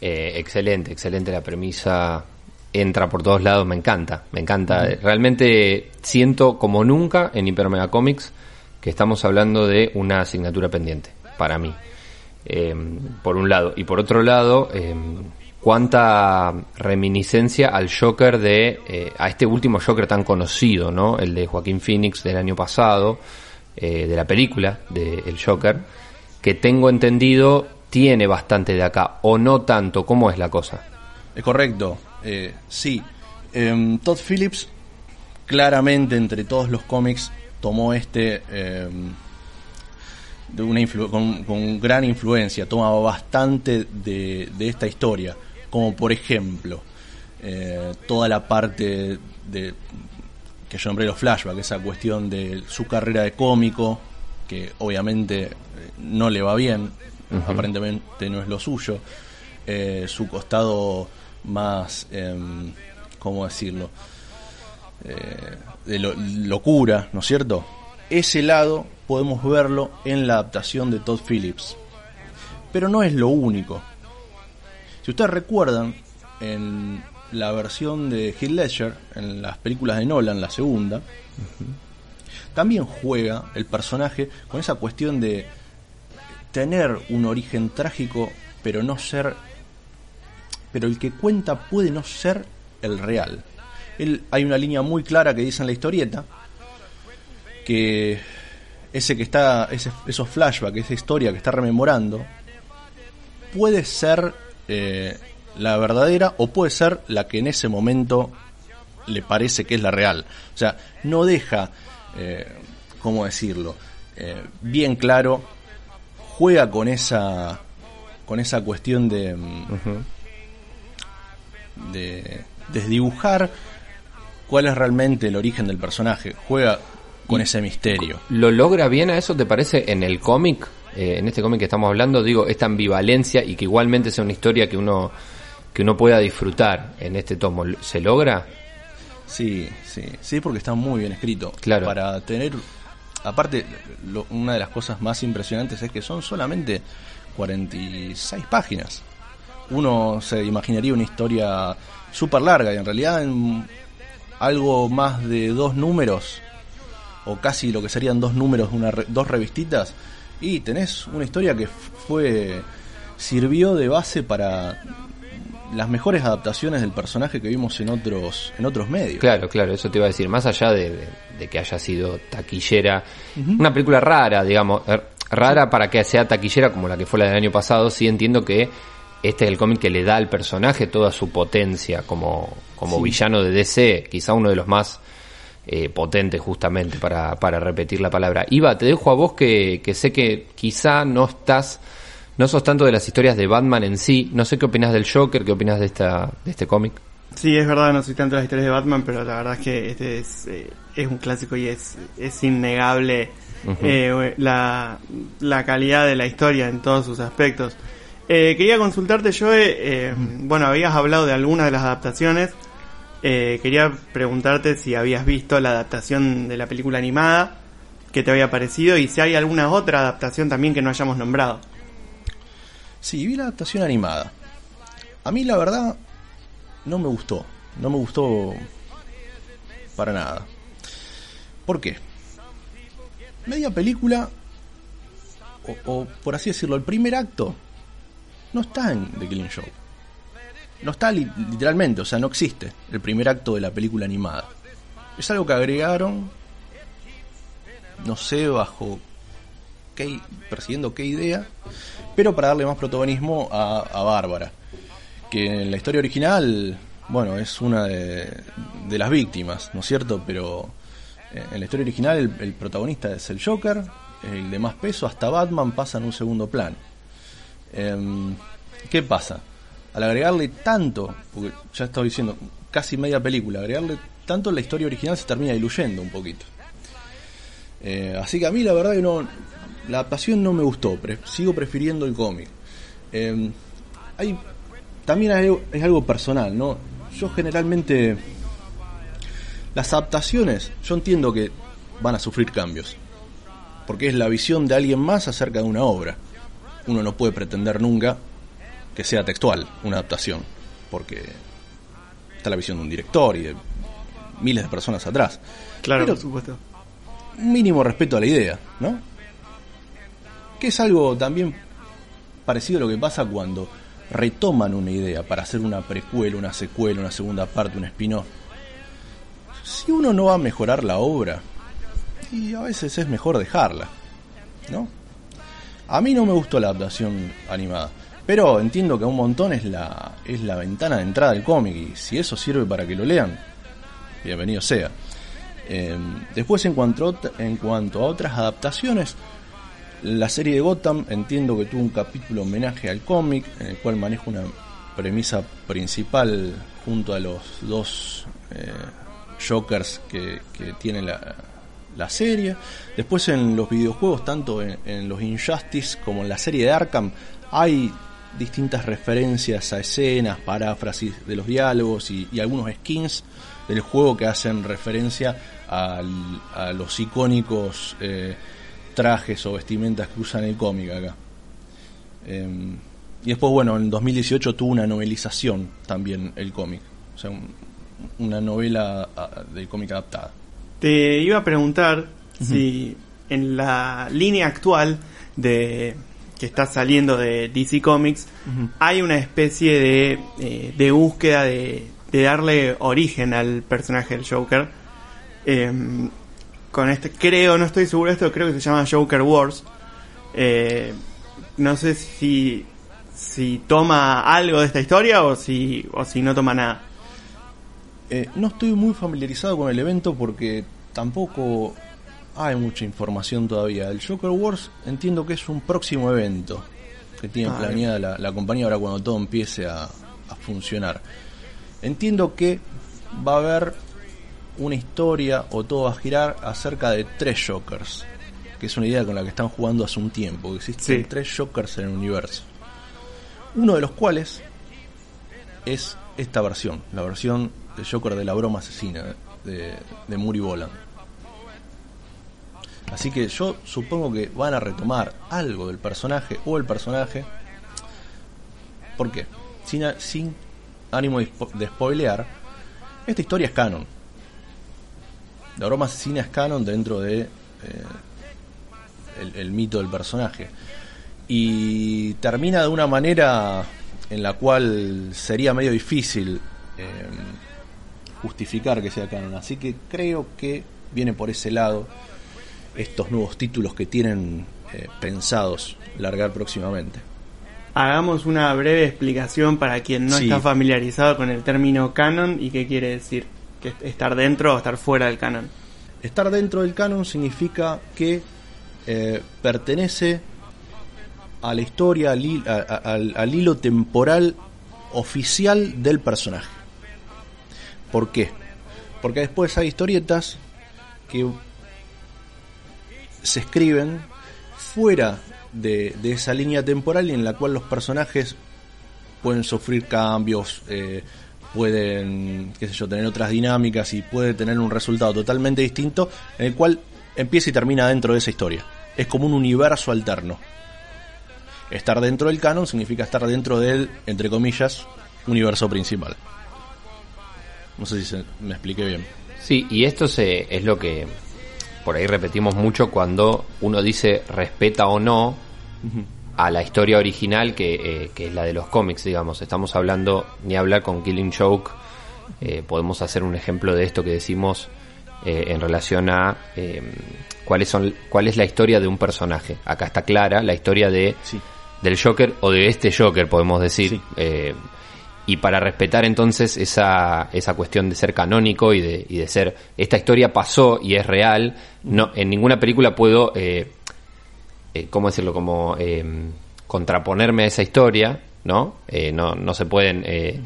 Eh, excelente, excelente la premisa. Entra por todos lados, me encanta, me encanta. Realmente siento como nunca en Hyper Mega Comics que estamos hablando de una asignatura pendiente, para mí. Eh, por un lado. Y por otro lado, eh, cuánta reminiscencia al Joker de. eh, a este último Joker tan conocido, ¿no? El de Joaquín Phoenix del año pasado, eh, de la película de El Joker, que tengo entendido tiene bastante de acá, o no tanto. ¿Cómo es la cosa? Es correcto, eh, sí. Em, Todd Phillips claramente entre todos los cómics tomó este em, de una con, con gran influencia, toma bastante de, de esta historia. como por ejemplo eh, toda la parte de que yo nombré los flashbacks, esa cuestión de su carrera de cómico, que obviamente eh, no le va bien, aparentemente no es lo suyo, eh, su costado más, em, ¿cómo decirlo? de locura, ¿no es cierto? Ese lado podemos verlo en la adaptación de Todd Phillips. Pero no es lo único. Si ustedes recuerdan, en la versión de Heath Ledger, en las películas de Nolan, la segunda, también juega el personaje con esa cuestión de tener un origen trágico, pero no ser. Pero el que cuenta puede no ser el real. Él, hay una línea muy clara que dice en la historieta que ese que está, ese, esos flashbacks, esa historia que está rememorando, puede ser eh, la verdadera o puede ser la que en ese momento le parece que es la real. O sea, no deja, eh, ¿cómo decirlo? Eh, bien claro, juega con esa, con esa cuestión de, mm, de desdibujar cuál es realmente el origen del personaje. Juega con ese misterio. ¿Lo logra bien a eso, te parece, en el cómic? Eh, en este cómic que estamos hablando, digo, esta ambivalencia y que igualmente sea una historia que uno que uno pueda disfrutar en este tomo. ¿Se logra? Sí, sí, sí, porque está muy bien escrito. Claro. Para tener, aparte, una de las cosas más impresionantes es que son solamente 46 páginas. Uno se imaginaría una historia súper larga y en realidad en algo más de dos números, o casi lo que serían dos números, una, dos revistitas, y tenés una historia que fue sirvió de base para las mejores adaptaciones del personaje que vimos en otros en otros medios. Claro, claro, eso te iba a decir. Más allá de, que haya sido taquillera, una película rara, digamos, er, rara para que sea taquillera como la que fue la del año pasado, sí entiendo que este es el cómic que le da al personaje toda su potencia como, como villano de DC, quizá uno de los más eh, potentes justamente para, para repetir la palabra. Iba, te dejo a vos que, que sé que quizá no estás no sos tanto de las historias de Batman en sí. No sé qué opinas del Joker, qué opinas de, esta, de este cómic. Sí, es verdad, no soy tanto de las historias de Batman, pero la verdad es que este es, eh, es un clásico y es, es innegable eh, la, la calidad de la historia en todos sus aspectos. Eh, quería consultarte, Joe, bueno, habías hablado de algunas de las adaptaciones. quería preguntarte si habías visto la adaptación de la película animada, que te había parecido, y si hay alguna otra adaptación también que no hayamos nombrado. Sí, vi la adaptación animada. A mí la verdad no me gustó. No me gustó para nada. ¿Por qué? Media película, o, por así decirlo, el primer acto, no está en The Killing Show. No está literalmente, o sea, no existe el primer acto de la película animada. Es algo que agregaron, no sé bajo qué, persiguiendo qué idea, pero para darle más protagonismo a, Bárbara, que en la historia original, bueno, es una de, las víctimas, ¿no es cierto? Pero eh, en la historia original el, protagonista es el Joker, el de más peso, hasta Batman pasa en un segundo plano. Em, ¿Qué pasa? Al agregarle tanto, porque ya estaba diciendo, casi media película, agregarle tanto la historia original se termina diluyendo un poquito. Eh, así que a mí la verdad que no, la adaptación no me gustó, sigo prefiriendo el cómic. Em, hay, también es algo personal, ¿no? Yo generalmente las adaptaciones, yo entiendo que van a sufrir cambios, porque es la visión de alguien más acerca de una obra. Uno no puede pretender nunca que sea textual una adaptación, porque está la visión de un director y de miles de personas atrás. Claro, por supuesto. Un mínimo respeto a la idea, ¿no? Que es algo también parecido a lo que pasa cuando retoman una idea para hacer una precuela, una secuela, una segunda parte, un spin-off. Si uno no va a mejorar la obra, y a veces es mejor dejarla, ¿no? A mí no me gustó la adaptación animada, pero entiendo que un montón es la, es la ventana de entrada del cómic, y si eso sirve para que lo lean, bienvenido sea. Eh, después en cuanto, en cuanto a otras adaptaciones, la serie de Gotham entiendo que tuvo un capítulo homenaje al cómic, en el cual maneja una premisa principal junto a los dos eh, Jokers que, que tiene la, la serie. Después en los videojuegos, tanto en, los Injustice como en la serie de Arkham, hay distintas referencias a escenas, paráfrasis de los diálogos y, y algunos skins del juego que hacen referencia a los icónicos eh, trajes o vestimentas que usan el cómic acá. Em, y después, bueno, en 2018 tuvo una novelización también el cómic. O sea, un- una novela del cómic adaptada. Te iba a preguntar si en la línea actual de que está saliendo de DC Comics hay una especie de, eh, de búsqueda de, de darle origen al personaje del Joker. Em, con este, creo, no estoy seguro de esto, creo que se llama Joker Wars. Eh, no sé si, si toma algo de esta historia o si, o si no toma nada. Eh, no estoy muy familiarizado con el evento porque tampoco hay mucha información todavía. El Joker Wars entiendo que es un próximo evento que tiene Ah, planeada la, la compañía ahora cuando todo empiece a, a funcionar. Entiendo que va a haber una historia o todo va a girar acerca de tres Jokers, que es una idea con la que están jugando hace un tiempo, que existen Sí. tres Jokers en el universo. Uno de los cuales es esta versión, la versión del Joker de la broma asesina de, de Muri Boland. Así que yo supongo que van a retomar algo del personaje o el personaje. ¿Por qué? Sin, sin ánimo de, de spoilear, esta historia es canon. La broma asesina es canon dentro de eh, el, el mito del personaje. Y termina de una manera en la cual sería medio difícil eh, justificar que sea canon. Así que creo que viene por ese lado estos nuevos títulos que tienen eh, pensados largar próximamente. Hagamos una breve explicación para quien no Sí. está familiarizado con el término canon y qué quiere decir. Que es estar dentro o estar fuera del canon. Estar dentro del canon significa que eh, pertenece a la historia, al, hilo temporal oficial del personaje. ¿Por qué? Porque después hay historietas que se escriben fuera de, esa línea temporal en la cual los personajes pueden sufrir cambios, eh, pueden, qué sé yo, tener otras dinámicas y puede tener un resultado totalmente distinto en el cual empieza y termina dentro de esa historia. Es como un universo alterno. Estar dentro del canon significa estar dentro del, entre comillas, universo principal. No sé si se- me expliqué bien. Sí, y esto se, es lo que por ahí repetimos mucho cuando uno dice respeta o no a la historia original que, eh, que es la de los cómics, digamos. Estamos hablando, ni hablar con Killing Joke, eh, podemos hacer un ejemplo de esto que decimos eh, en relación a eh, cuáles son, cuál es la historia de un personaje. Acá está clara la historia de Sí. del Joker o de este Joker, podemos decir. Sí. Y para respetar entonces esa, esa cuestión de ser canónico y de, y de ser, esta historia pasó y es real, no, en ninguna película puedo, eh, eh, ¿cómo decirlo? Como eh, contraponerme a esa historia, ¿no? Eh, no, no se pueden... eh,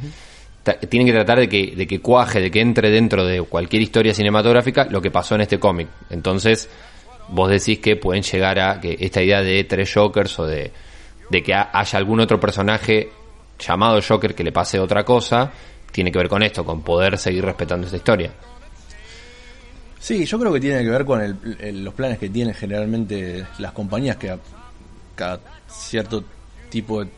ta- Tienen que tratar de que, de que cuaje, de que entre dentro de cualquier historia cinematográfica lo que pasó en este cómic. Entonces, vos decís que pueden llegar a que esta idea de tres Jokers o de, de que ha- haya algún otro personaje llamado Joker que le pase otra cosa, tiene que ver con esto, con poder seguir respetando esta historia. Sí, yo creo que tiene que ver con el- los planes que tienen generalmente las compañías que a cada cierto tipo de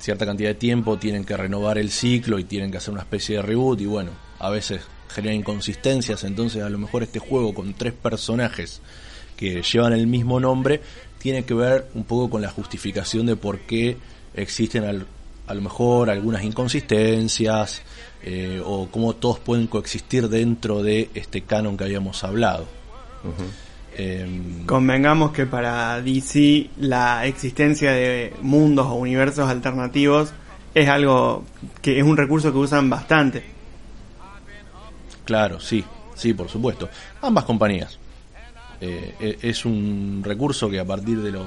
cierta cantidad de tiempo tienen que renovar el ciclo y tienen que hacer una especie de reboot y bueno, a veces genera inconsistencias, entonces a lo mejor este juego con tres personajes que llevan el mismo nombre tiene que ver un poco con la justificación de por qué existen al- a lo mejor algunas inconsistencias eh, o cómo todos pueden coexistir dentro de este canon que habíamos hablado. Em, Convengamos que para DC la existencia de mundos o universos alternativos es algo que es un recurso que usan bastante. Claro, sí, sí, por supuesto. Ambas compañías. Eh, e- es un recurso que a partir de los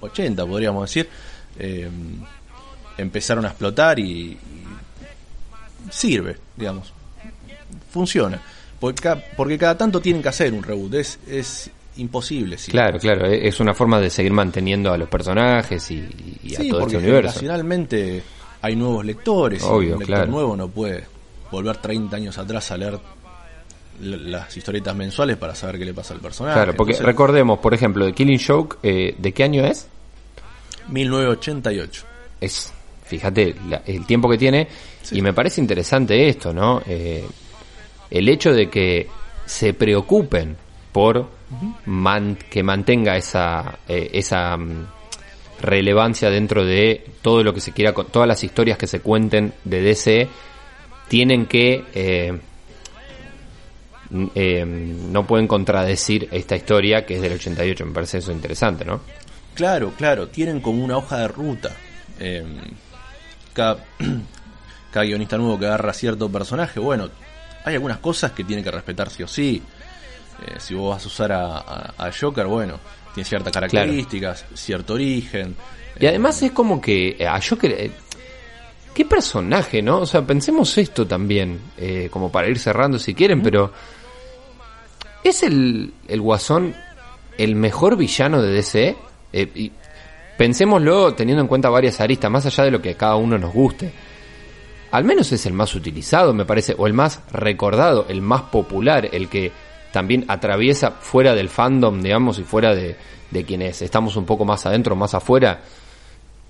80, podríamos decir, eh, empezaron a explotar y, y sirve, digamos. Funciona. Porque, ca- porque cada tanto tienen que hacer un reboot. Es, es imposible. sí. Claro, claro, e- es una forma de seguir manteniendo a los personajes y, y a Sí, todo porque este universo. generacionalmente hay nuevos lectores. Obvio, un lector claro. nuevo no puede volver 30 años atrás a leer las historietas mensuales para saber qué le pasa al personaje. Claro, porque Entonces, recordemos, por ejemplo, de Killing Joke, eh, ¿de qué año es? 1988. Es, fíjate, la- el tiempo que tiene, y me parece interesante esto, ¿no? Eh, el hecho de que se preocupen por que mantenga esa, eh, esa mm, relevancia dentro de todo lo que se quiera, todas las historias que se cuenten de DC, tienen que... eh, n- eh, no pueden contradecir esta historia que es del 88, me parece eso interesante, ¿no? Claro, claro, tienen como una hoja de ruta. Eh, cada, cada guionista nuevo que agarra cierto personaje, bueno, hay algunas cosas que tiene que respetar sí o sí. Eh, si vos vas a usar a, a- a Joker, bueno, tiene ciertas características, cierto origen. Y además es como que eh, a Joker... eh, ¿Qué personaje, no? O sea, pensemos esto también, eh, como para ir cerrando si quieren, pero... ¿Es el, el Guasón el mejor villano de DC? Eh, y pensémoslo teniendo en cuenta varias aristas, más allá de lo que a cada uno nos guste. Al menos es el más utilizado, me parece, o el más recordado, el más popular, el que también atraviesa fuera del fandom, digamos, y fuera de, de quienes estamos un poco más adentro, más afuera,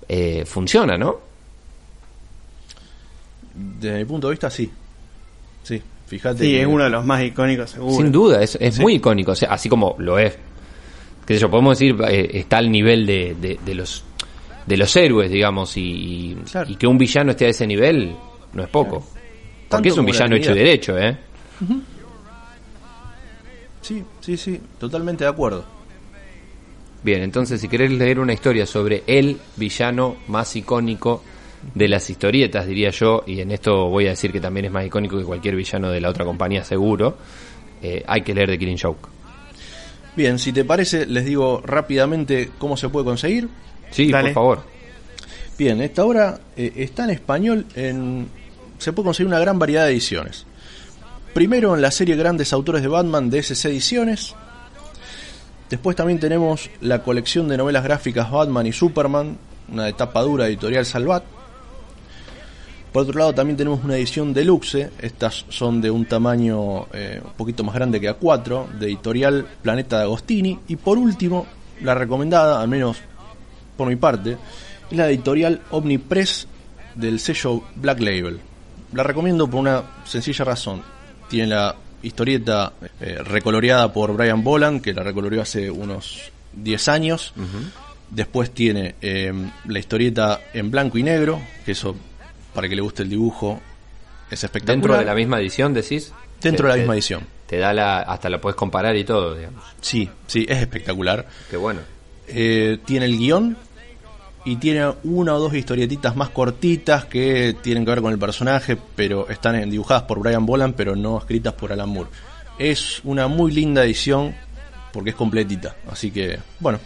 eh, funciona, ¿no? Desde mi punto de vista, sí. Sí, fíjate. Sí, que- es uno de los más icónicos, seguro. Sin duda, es, es muy icónico, o sea, así como lo es. Que yo, podemos decir, eh, está al nivel de, de, de los de los héroes, digamos, y, y- Claro. y que un villano esté a ese nivel no es poco. Porque es un villano hecho y derecho, ¿eh? Sí, sí, sí, totalmente de acuerdo. Bien, entonces si querés leer una historia sobre el villano más icónico de las historietas, diría yo, y en esto voy a decir que también es más icónico que cualquier villano de la otra compañía, seguro, eh, hay que leer The Killing Joke. Bien, si te parece, les digo rápidamente cómo se puede conseguir. Sí, Dale. por favor. Bien, esta obra eh, está en español, en, se puede conseguir una gran variedad de ediciones. Primero en la serie Grandes Autores de Batman de SC Ediciones. Después también tenemos la colección de novelas gráficas Batman y Superman, una etapa dura editorial Salvat. Por otro lado también tenemos una edición deluxe, estas son de un tamaño eh, un poquito más grande que A4, de editorial Planeta de Agostini. Y por último, la recomendada, al menos por mi parte, es la editorial Omnipress del sello Black Label. La recomiendo por una sencilla razón. Tiene la historieta eh, recoloreada por Brian Boland, que la recoloreó hace unos 10 años. Después tiene eh, la historieta en blanco y negro, que eso, para que le guste el dibujo, es espectacular. Dentro de la misma edición, decís. Dentro de la misma te- edición. Te da la, hasta la puedes comparar y todo, digamos. Sí, sí, es espectacular. Qué bueno. Eh, tiene el guion y tiene una o dos historietitas más cortitas que tienen que ver con el personaje, pero están en- dibujadas por Brian Boland, pero no escritas por Alan Moore. Es una muy linda edición porque es completita, así que bueno,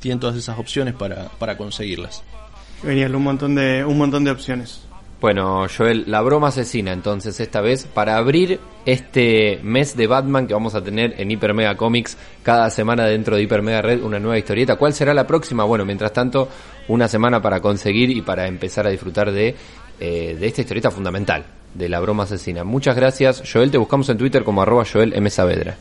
tienen todas esas opciones para, para conseguirlas. Genial, un montón de, un montón de opciones. Bueno, Joel, la broma asesina entonces esta vez para abrir este mes de Batman que vamos a tener en Hyper Mega Comics cada semana dentro de Hyper Mega Red una nueva historieta. ¿Cuál será la próxima? Bueno, mientras tanto, una semana para conseguir y para empezar a disfrutar de, eh, de esta historieta fundamental de la broma asesina. Muchas gracias, Joel. Te buscamos en Twitter como arroba Joel M. Saavedra.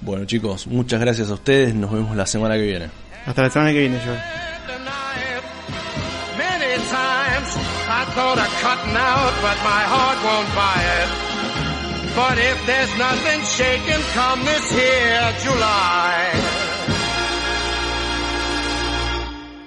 Bueno chicos, muchas gracias a ustedes, nos vemos la semana que viene. Hasta la semana que viene, Joel. Many times I thought of cutting out, but my heart won't buy it. But if there's nothing shaking come this here July,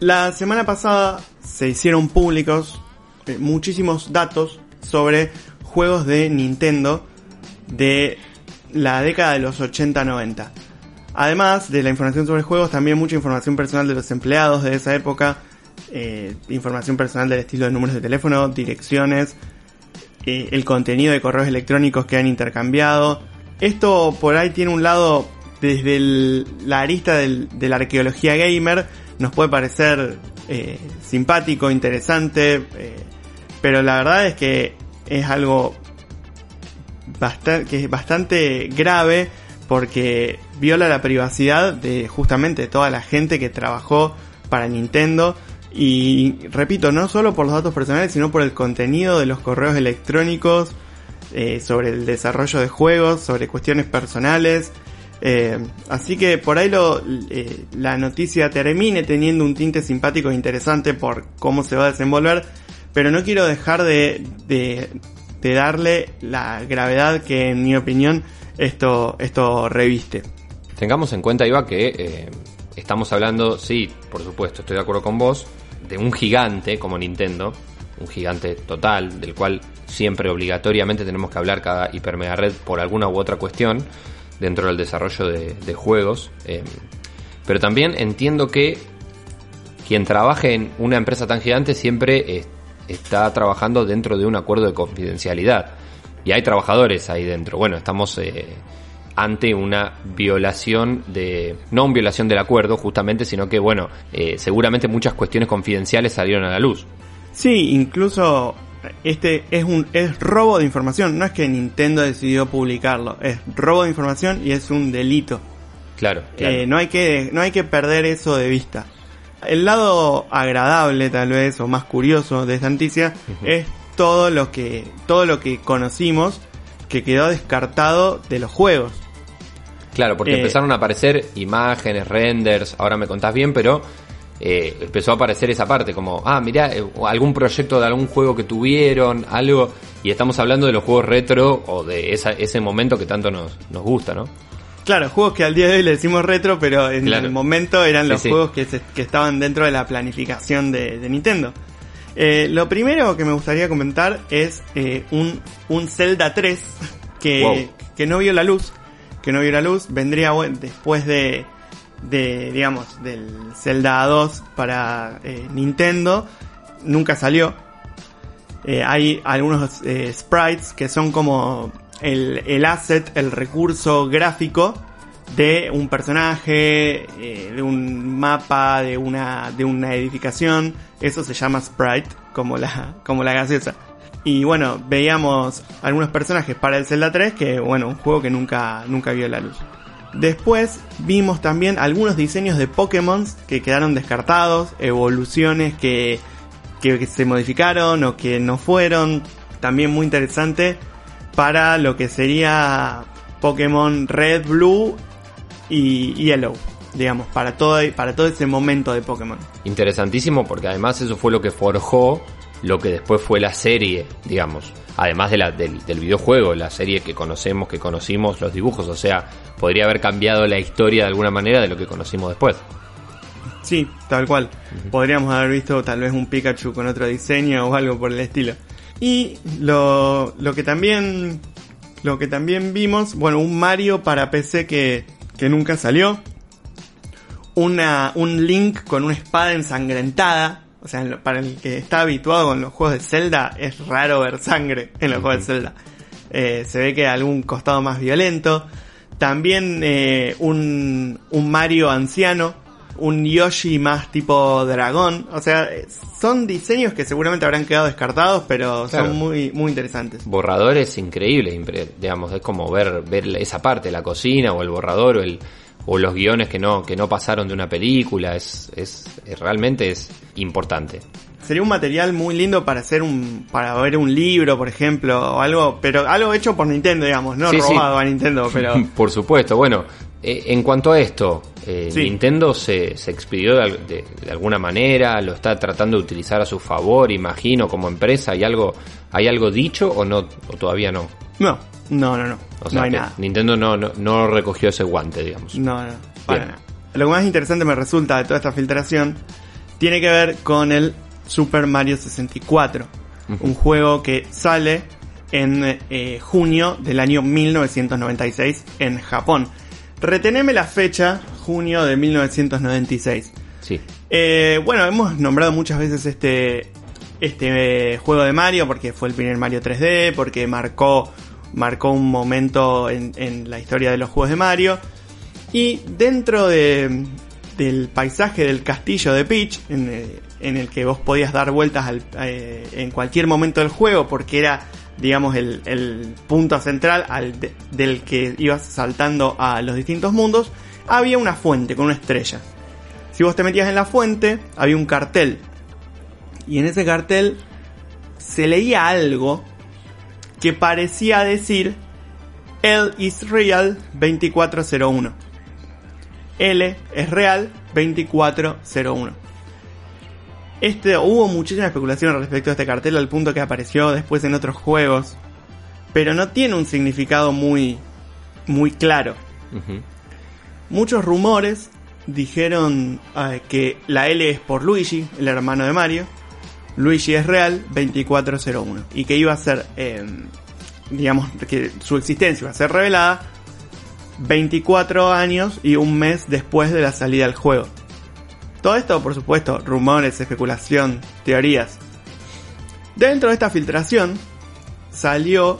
La semana pasada se hicieron públicos eh, muchísimos datos sobre juegos de Nintendo de la década de los 80-90. Además de la información sobre juegos, también mucha información personal de los empleados de esa época, eh, información personal del estilo de números de teléfono, direcciones, eh, el contenido de correos electrónicos que han intercambiado. Esto por ahí tiene un lado desde el- la arista de la arqueología gamer, nos puede parecer eh, simpático, interesante, eh, pero la verdad es que es algo basta- que es bastante grave porque viola la privacidad de justamente toda la gente que trabajó para Nintendo y repito, no solo por los datos personales, sino por el contenido de los correos electrónicos, eh, sobre el desarrollo de juegos, sobre cuestiones personales. Eh, así que por ahí lo, eh, la noticia termine teniendo un tinte simpático e interesante por cómo se va a desenvolver, pero no quiero dejar de, de, darle la gravedad que en mi opinión esto, reviste. Tengamos en cuenta, Iba, que eh, estamos hablando, sí, por supuesto, estoy de acuerdo con vos, de un gigante como Nintendo, un gigante total, del cual siempre obligatoriamente tenemos que hablar cada hiper mega red por alguna u otra cuestión dentro del desarrollo de, juegos. eh, pero también entiendo que quien trabaje en una empresa tan gigante siempre está trabajando dentro de un acuerdo de confidencialidad. Y hay trabajadores ahí dentro. Bueno, estamos eh, ante una violación de... No una violación del acuerdo, justamente, sino que, bueno, eh, seguramente muchas cuestiones confidenciales salieron a la luz. Sí, incluso este es un es robo de información, no es que Nintendo decidió publicarlo, es robo de información y es un delito. Claro, claro. Eh, no hay que no hay que perder eso de vista. El lado agradable tal vez o más curioso de esta noticia es todo lo que todo lo que conocimos que quedó descartado de los juegos. Claro, porque Eh, empezaron a aparecer imágenes, renders, ahora me contás bien, pero eh, empezó a aparecer esa parte, como, ah, mirá, eh, algún proyecto de algún juego que tuvieron, algo, y estamos hablando de los juegos retro o de esa, ese momento que tanto nos, nos gusta, ¿no? Claro, juegos que al día de hoy le decimos retro, pero en Claro. el momento eran los sí. juegos que, se- que estaban dentro de la planificación de, de Nintendo. Eh, lo primero que me gustaría comentar es eh, un, un Zelda 3 que, Wow. que no vio la luz. Que no vio la luz. Vendría después de, de, digamos, del Zelda 2 para eh, Nintendo. Nunca salió. Eh, hay algunos eh, sprites que son como el, el asset, el recurso gráfico de un personaje, de un mapa, de una, de una edificación. Eso se llama sprite, como la, como la gaseosa. Y bueno, veíamos algunos personajes para el Zelda 3, que bueno, un juego que nunca, nunca vio la luz. Después vimos también algunos diseños de Pokémon que quedaron descartados, evoluciones que, que, se modificaron o que no fueron. También muy interesante para lo que sería Pokémon Red, Blue y Yellow. Digamos, para todo, para todo ese momento de Pokémon. Interesantísimo porque además eso fue lo que forjó lo que después fue la serie, digamos. Además de la, del, del videojuego, la serie que conocemos, que conocimos, los dibujos. O sea, podría haber cambiado la historia de alguna manera de lo que conocimos después. Sí, tal cual. Podríamos haber visto tal vez un Pikachu con otro diseño o algo por el estilo. Y lo, lo que también lo que también vimos, bueno, un Mario para PC que, que nunca salió. Una, un Link con una espada ensangrentada. O sea, para el que está habituado con los juegos de Zelda, es raro ver sangre en los juegos de Zelda. Eh, se ve que algún costado más violento. También eh, un, un Mario anciano, un Yoshi más tipo dragón. O sea, son diseños que seguramente habrán quedado descartados, pero Claro. son muy, muy interesantes. Borradores increíbles, digamos, es como ver, ver esa parte, la cocina o el borrador o el o los guiones que no, que no pasaron de una película, es, es, es- realmente es importante. Sería un material muy lindo para hacer un, para ver un libro, por ejemplo, o algo, pero algo hecho por Nintendo, digamos, no Sí, sí. robado a Nintendo, pero Por supuesto, bueno, eh, en cuanto a esto, eh, Sí. Nintendo se, se expidió de, al- de- de alguna manera, lo está tratando de utilizar a su favor, imagino, como empresa, ¿hay algo, hay algo dicho o no, o todavía no? no, no, no, no, O sea, no hay que nada. Nintendo no, no, no recogió ese guante, digamos. No, no, para nada. Lo que más interesante me resulta de toda esta filtración tiene que ver con el Super Mario 64, un juego que sale en eh, junio del año 1996 en Japón. Reteneme la fecha, junio de 1996. Sí. Eh, bueno, hemos nombrado muchas veces este, este eh, juego de Mario porque fue el primer Mario 3D, porque marcó, marcó un momento en, en la historia de los juegos de Mario. Y dentro de, del paisaje del castillo de Peach, en, eh, en el que vos podías dar vueltas al- eh, en cualquier momento del juego, porque era, digamos, el, el punto central al de- del que ibas saltando a los distintos mundos, había una fuente con una estrella. Si vos te metías en la fuente, había un cartel. Y en ese cartel se leía algo que parecía decir L is real 2401. L es real 2401. Este, hubo muchísima especulación respecto a este cartel al punto que apareció después en otros juegos. Pero no tiene un significado muy, muy claro. Muchos rumores dijeron eh, que la L es por Luigi, el hermano de Mario. Luigi es real 2401. Y que iba a ser, eh, digamos, que su existencia iba a ser revelada 24 años y un mes después de la salida del juego. Todo esto, por supuesto, rumores, especulación, teorías. Dentro de esta filtración salió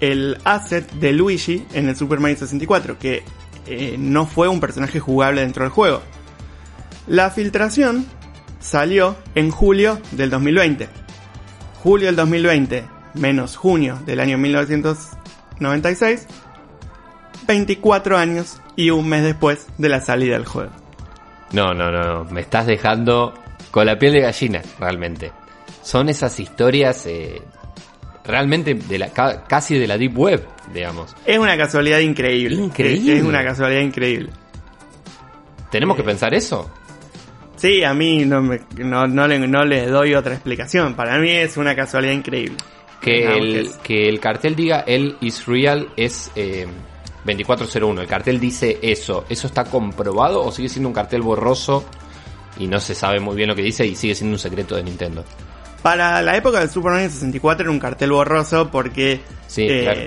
el asset de Luigi en el Super Mario 64, que eh, no fue un personaje jugable dentro del juego. La filtración salió en julio del 2020. Julio del 2020 menos junio del año 1996. 24 años y un mes después de la salida del juego. No, no, no, no. Me estás dejando con la piel de gallina, realmente. Son esas historias eh, realmente de la, ca- casi de la Deep Web, digamos. Es una casualidad increíble. Increíble. Es, es una casualidad increíble. ¿Tenemos que pensar eso? Sí, a mí no, me- no, no le, no le doy otra explicación. Para mí es una casualidad increíble. Que el, que el cartel diga el is real es eh, 2401. El cartel dice eso. ¿Eso está comprobado o sigue siendo un cartel borroso y no se sabe muy bien lo que dice y sigue siendo un secreto de Nintendo? Para la época del Super Mario 64 era un cartel borroso porque Sí, eh, claro.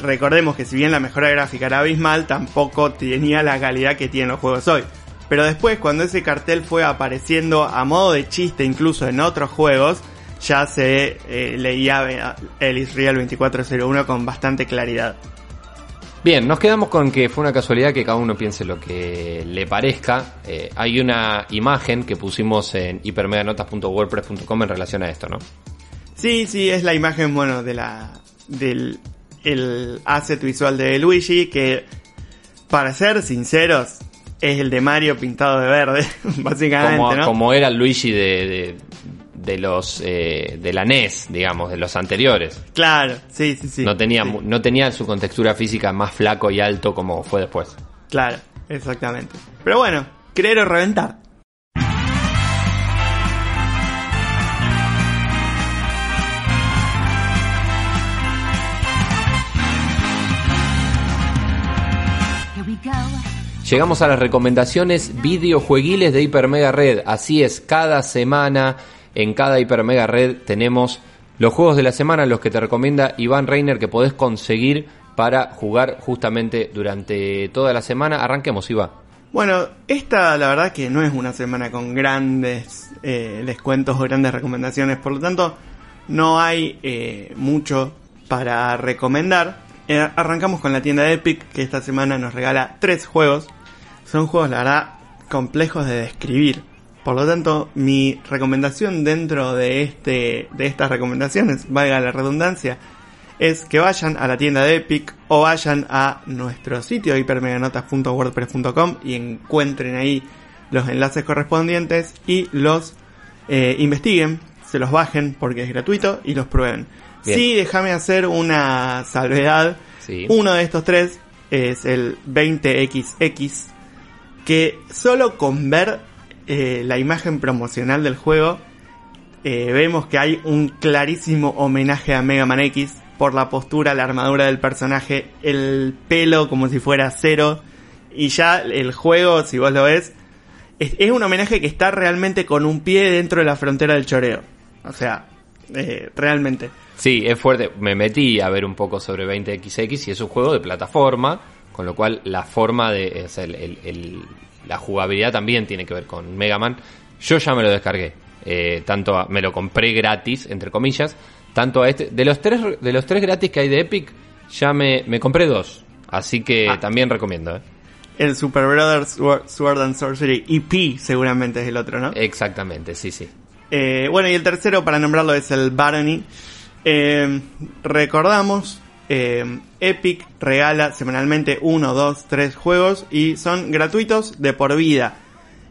recordemos que si bien la mejora gráfica era abismal, tampoco tenía la calidad que tienen los juegos hoy. Pero después, cuando ese cartel fue apareciendo a modo de chiste incluso en otros juegos, ya se eh, leía el Israel 2401 con bastante claridad. Bien, nos quedamos con que fue una casualidad que cada uno piense lo que le parezca. Eh, hay una imagen que pusimos en hipermeganotas.wordpress.com en relación a esto, ¿no? Sí, sí, es la imagen, bueno, de la del el asset visual de Luigi que para ser sinceros es el de Mario pintado de verde, básicamente, Como, ¿no? como era el Luigi de, de, de los eh, de la NES, digamos, de los anteriores. Claro, sí, sí, sí. no tenía Sí, no tenía su contextura física más flaco y alto como fue después. Claro, exactamente. Pero bueno, creer o reventar. Llegamos a las recomendaciones videojueguiles de Hiper Mega Red. Así es, cada semana en cada Hiper Mega Red tenemos los juegos de la semana, los que te recomienda Iván Reiner que podés conseguir para jugar justamente durante toda la semana. Arranquemos, Iván. Bueno, esta la verdad que no es una semana con grandes eh, descuentos o grandes recomendaciones, por lo tanto no hay eh, mucho para recomendar. Eh, arrancamos con la tienda Epic, que esta semana nos regala tres juegos. Son juegos, la verdad, complejos de describir. Por lo tanto, mi recomendación dentro de este de estas recomendaciones, valga la redundancia, es que vayan a la tienda de Epic o vayan a nuestro sitio hipermeganotas.wordpress.com y encuentren ahí los enlaces correspondientes y los eh, investiguen, se los bajen porque es gratuito y los prueben. Bien. Sí, déjame hacer una salvedad. Sí. Uno de estos tres es el 20XX, que solo con ver eh, la imagen promocional del juego eh, vemos que hay un clarísimo homenaje a Mega Man X por la postura, la armadura del personaje, el pelo como si fuera cero y ya el juego, si vos lo ves, es, un homenaje que está realmente con un pie dentro de la frontera del choreo. O sea, eh, realmente. Sí, es fuerte. Me metí a ver un poco sobre 20XX y es un juego de plataforma, con lo cual la forma de. La jugabilidad también tiene que ver con Mega Man. Yo ya me lo descargué. eh, tanto a- me lo compré gratis, entre comillas. Tanto a este. De los tres, de los tres gratis que hay de Epic, ya me, me compré dos. Así que Ah. también recomiendo. ¿eh? El Super Brothers Sword, and Sorcery EP seguramente es el otro, ¿no? Exactamente, sí, sí. Eh, bueno, y el tercero, para nombrarlo, es el Barony. Recordamos, eh, Epic regala semanalmente uno, dos, tres juegos y son gratuitos de por vida.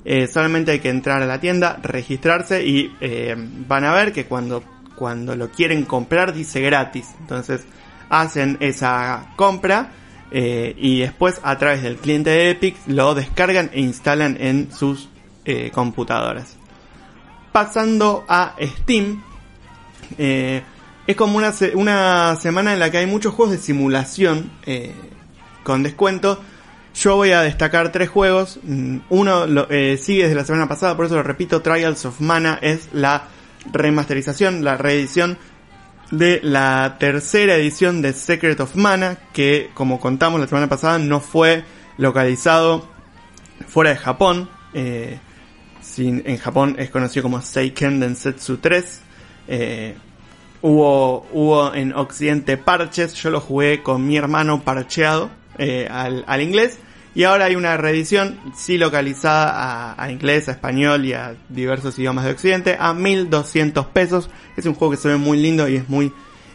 Eh, solamente hay que entrar a la tienda, registrarse y eh, van a ver que cuando, cuando lo quieren comprar dice gratis. Entonces hacen esa compra eh, y después a través del cliente de Epic lo descargan e instalan en sus eh, computadoras pasando a Steam. Es como una, una semana en la que hay muchos juegos de simulación eh, con descuento. Yo voy a destacar tres juegos. Mm, Uno eh, sigue desde la semana pasada, por eso lo repito. Trials of Mana es la remasterización, la reedición de la tercera edición de Secret of Mana, que como contamos la semana pasada no fue localizado fuera de Japón. Eh, sin- en Japón es conocido como Seiken Densetsu 3. Eh, hubo, hubo en Occidente parches, yo lo jugué con mi hermano parcheado eh, al, al inglés. Y ahora hay una reedición, sí localizada a, a inglés, a español y a diversos idiomas de Occidente, a 1200 pesos. Es un juego que se ve muy lindo y es muy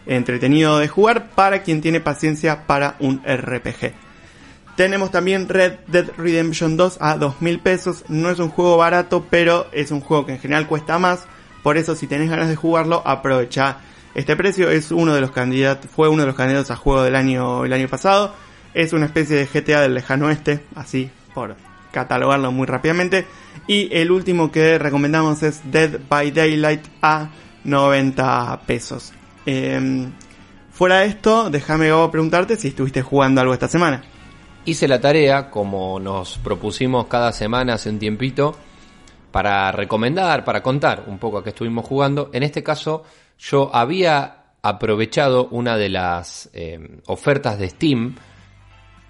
entretenido de jugar para quien tiene paciencia para un RPG. Tenemos también Red Dead Redemption 2 a 2000 pesos. No es un juego barato, pero es un juego que en general cuesta más. Por eso, si tenés ganas de jugarlo, aprovecha este precio. Es uno de los candidatos, fue uno de los candidatos a juego del año, el año pasado. Es una especie de GTA del lejano oeste, así por catalogarlo muy rápidamente. Y el último que recomendamos es Dead by Daylight a 90 pesos. Em, fuera de esto, déjame preguntarte si estuviste jugando algo esta semana. Hice la tarea, como nos propusimos cada semana hace un tiempito, para recomendar, para contar un poco a qué estuvimos jugando. En este caso, yo había aprovechado una de las eh, ofertas de Steam.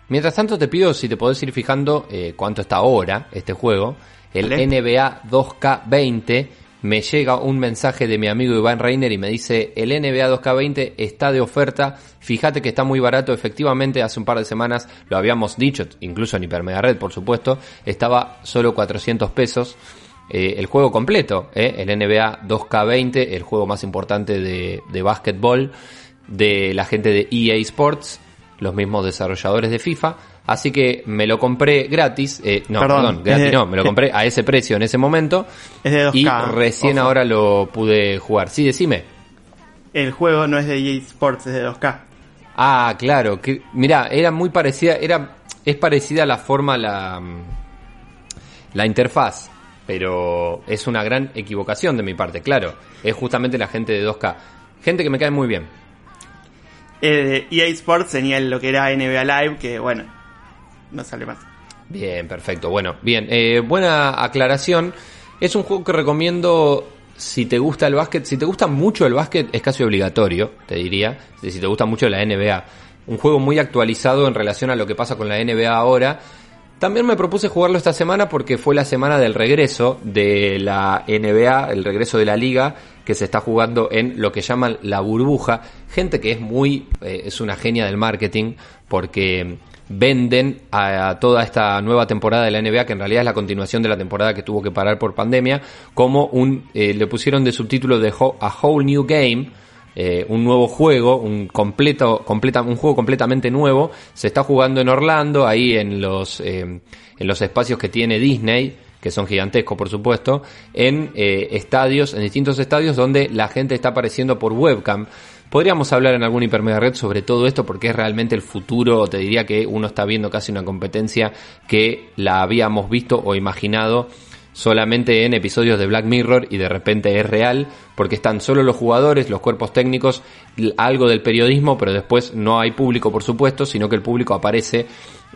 Mientras tanto, te pido si te podés ir fijando eh, cuánto está ahora este juego. El. NBA 2K20 me llega un mensaje de mi amigo Iván Reiner y me dice el NBA 2K20 está de oferta, fíjate que está muy barato, efectivamente hace un par de semanas lo habíamos dicho, incluso en Hiper Mega Red por supuesto, estaba solo 400 pesos. Eh, el juego completo, eh, el NBA 2K20, el juego más importante de, de básquetbol de la gente de EA Sports, los mismos desarrolladores de FIFA. Así que me lo compré gratis, eh, no, Perdón, perdón, gratis de- no, me lo compré a ese precio en ese momento. Es de 2K. Y recién ojo. ahora lo pude jugar. Sí, decime. El juego no es de EA Sports, es de 2K. Ah, claro. Que, mirá, era muy parecida, era, es parecida a la forma, la, la interfaz. Pero es una gran equivocación de mi parte, claro. Es justamente la gente de 2K. Gente que me cae muy bien. Eh, EA Sports tenía lo que era NBA Live, que bueno, no sale más. Bien, perfecto. Bueno, bien. eh, buena aclaración. Es un juego que recomiendo si te gusta el básquet. Si te gusta mucho el básquet, es casi obligatorio, te diría. Si si te gusta mucho la NBA. Un juego muy actualizado en relación a lo que pasa con la NBA ahora. También me propuse jugarlo esta semana porque fue la semana del regreso de la NBA, el regreso de la liga que se está jugando en lo que llaman la burbuja. Gente que es muy, eh, es una genia del marketing porque venden a, toda esta nueva temporada de la NBA, que en realidad es la continuación de la temporada que tuvo que parar por pandemia, como un, eh, le pusieron de subtítulo de A Whole New Game, eh, un nuevo juego, un completo, completa, un juego completamente nuevo. Se está jugando en Orlando, ahí en los, eh, en los espacios que tiene Disney, que son gigantescos por supuesto, en eh, estadios, en distintos estadios donde la gente está apareciendo por webcam. Podríamos hablar en algún hipermega red sobre todo esto porque es realmente el futuro, te diría que uno está viendo casi una competencia que la habíamos visto o imaginado solamente en episodios de Black Mirror y de repente es real porque están solo los jugadores, los cuerpos técnicos, algo del periodismo, pero después no hay público por supuesto, sino que el público aparece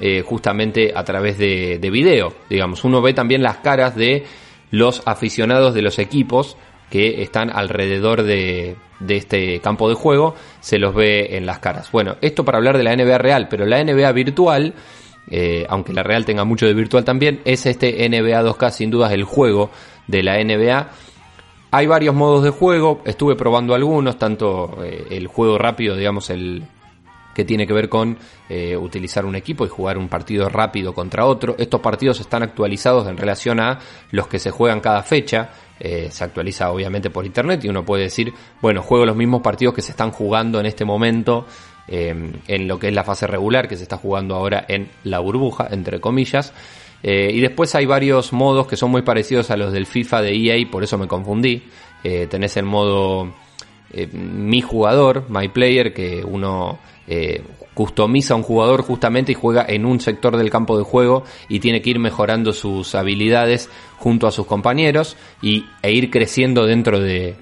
eh, justamente a través de, de video. Digamos, uno ve también las caras de los aficionados de los equipos que están alrededor de, de este campo de juego, se los ve en las caras. Bueno, esto para hablar de la NBA real, pero la NBA virtual, eh, aunque la real tenga mucho de virtual también, es este NBA 2K sin dudas el juego de la NBA. Hay varios modos de juego, estuve probando algunos, tanto eh, el juego rápido, digamos, el que tiene que ver con eh, utilizar un equipo y jugar un partido rápido contra otro. Estos partidos están actualizados en relación a los que se juegan cada fecha. Se actualiza obviamente por internet y uno puede decir, bueno, juego los mismos partidos que se están jugando en este momento eh, en lo que es la fase regular que se está jugando ahora en la burbuja, entre comillas. Eh, y después hay varios modos que son muy parecidos a los del FIFA de EA, por eso me confundí. Eh, tenés el modo eh, mi jugador, my player, que uno customiza a un jugador justamente y juega en un sector del campo de juego y tiene que ir mejorando sus habilidades junto a sus compañeros y, e ir creciendo dentro de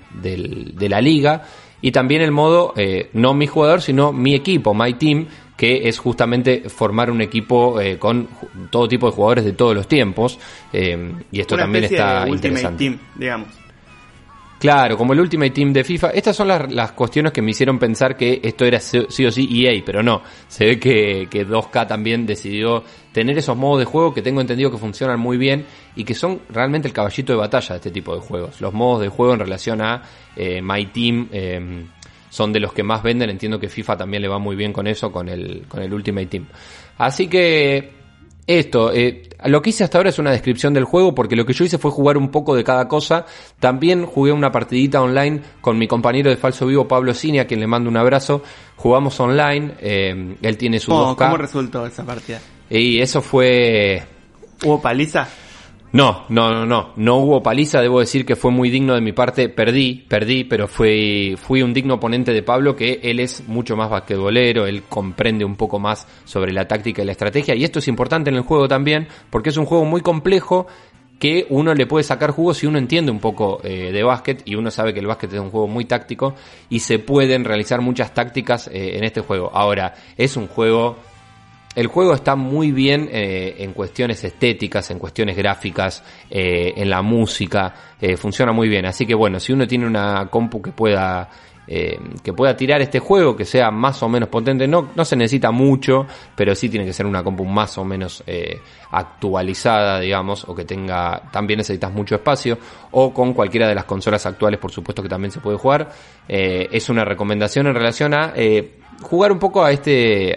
la liga. Y también el modo, eh, no mi jugador, sino mi equipo, my team, que es justamente formar un equipo eh, con todo tipo de jugadores de todos los tiempos. eh, y esto Una también está de interesante. Team, digamos. Claro, como el Ultimate Team de FIFA. Estas son las, cuestiones que me hicieron pensar que esto era sí o sí EA, pero no. Se ve que, que 2K también decidió tener esos modos de juego que tengo entendido que funcionan muy bien y que son realmente el caballito de batalla de este tipo de juegos. Los modos de juego en relación a eh, My Team eh, son de los que más venden. Entiendo que FIFA también le va muy bien con eso, con el, con el Ultimate Team. Así que esto, eh, lo que hice hasta ahora es una descripción del juego porque lo que yo hice fue jugar un poco de cada cosa. También jugué una partidita online con mi compañero de falso vivo Pablo Cini, a quien le mando un abrazo. Jugamos online, eh, él tiene su ¿Cómo, 2K. cómo resultó esa partida? y eso fue ¿Hubo paliza? No, no, no, no. No hubo paliza, debo decir que fue muy digno de mi parte. Perdí, perdí, pero fui, fui un digno oponente de Pablo, que él es mucho más basquetbolero, él comprende un poco más sobre la táctica y la estrategia. Y esto es importante en el juego también, porque es un juego muy complejo que uno le puede sacar jugo si uno entiende un poco eh, de básquet y uno sabe que el básquet es un juego muy táctico y se pueden realizar muchas tácticas eh, en este juego. Ahora, es un juego el juego está muy bien eh, en cuestiones estéticas, en cuestiones gráficas, eh, en la música, eh, funciona muy bien. Así que bueno, si uno tiene una compu que pueda que pueda tirar este juego, que sea más o menos potente, no, no se necesita mucho, pero sí tiene que ser una compu más o menos actualizada, digamos, o que tenga, también necesitas mucho espacio, o con cualquiera de las consolas actuales, por supuesto que también se puede jugar. Es una recomendación en relación a jugar un poco a este...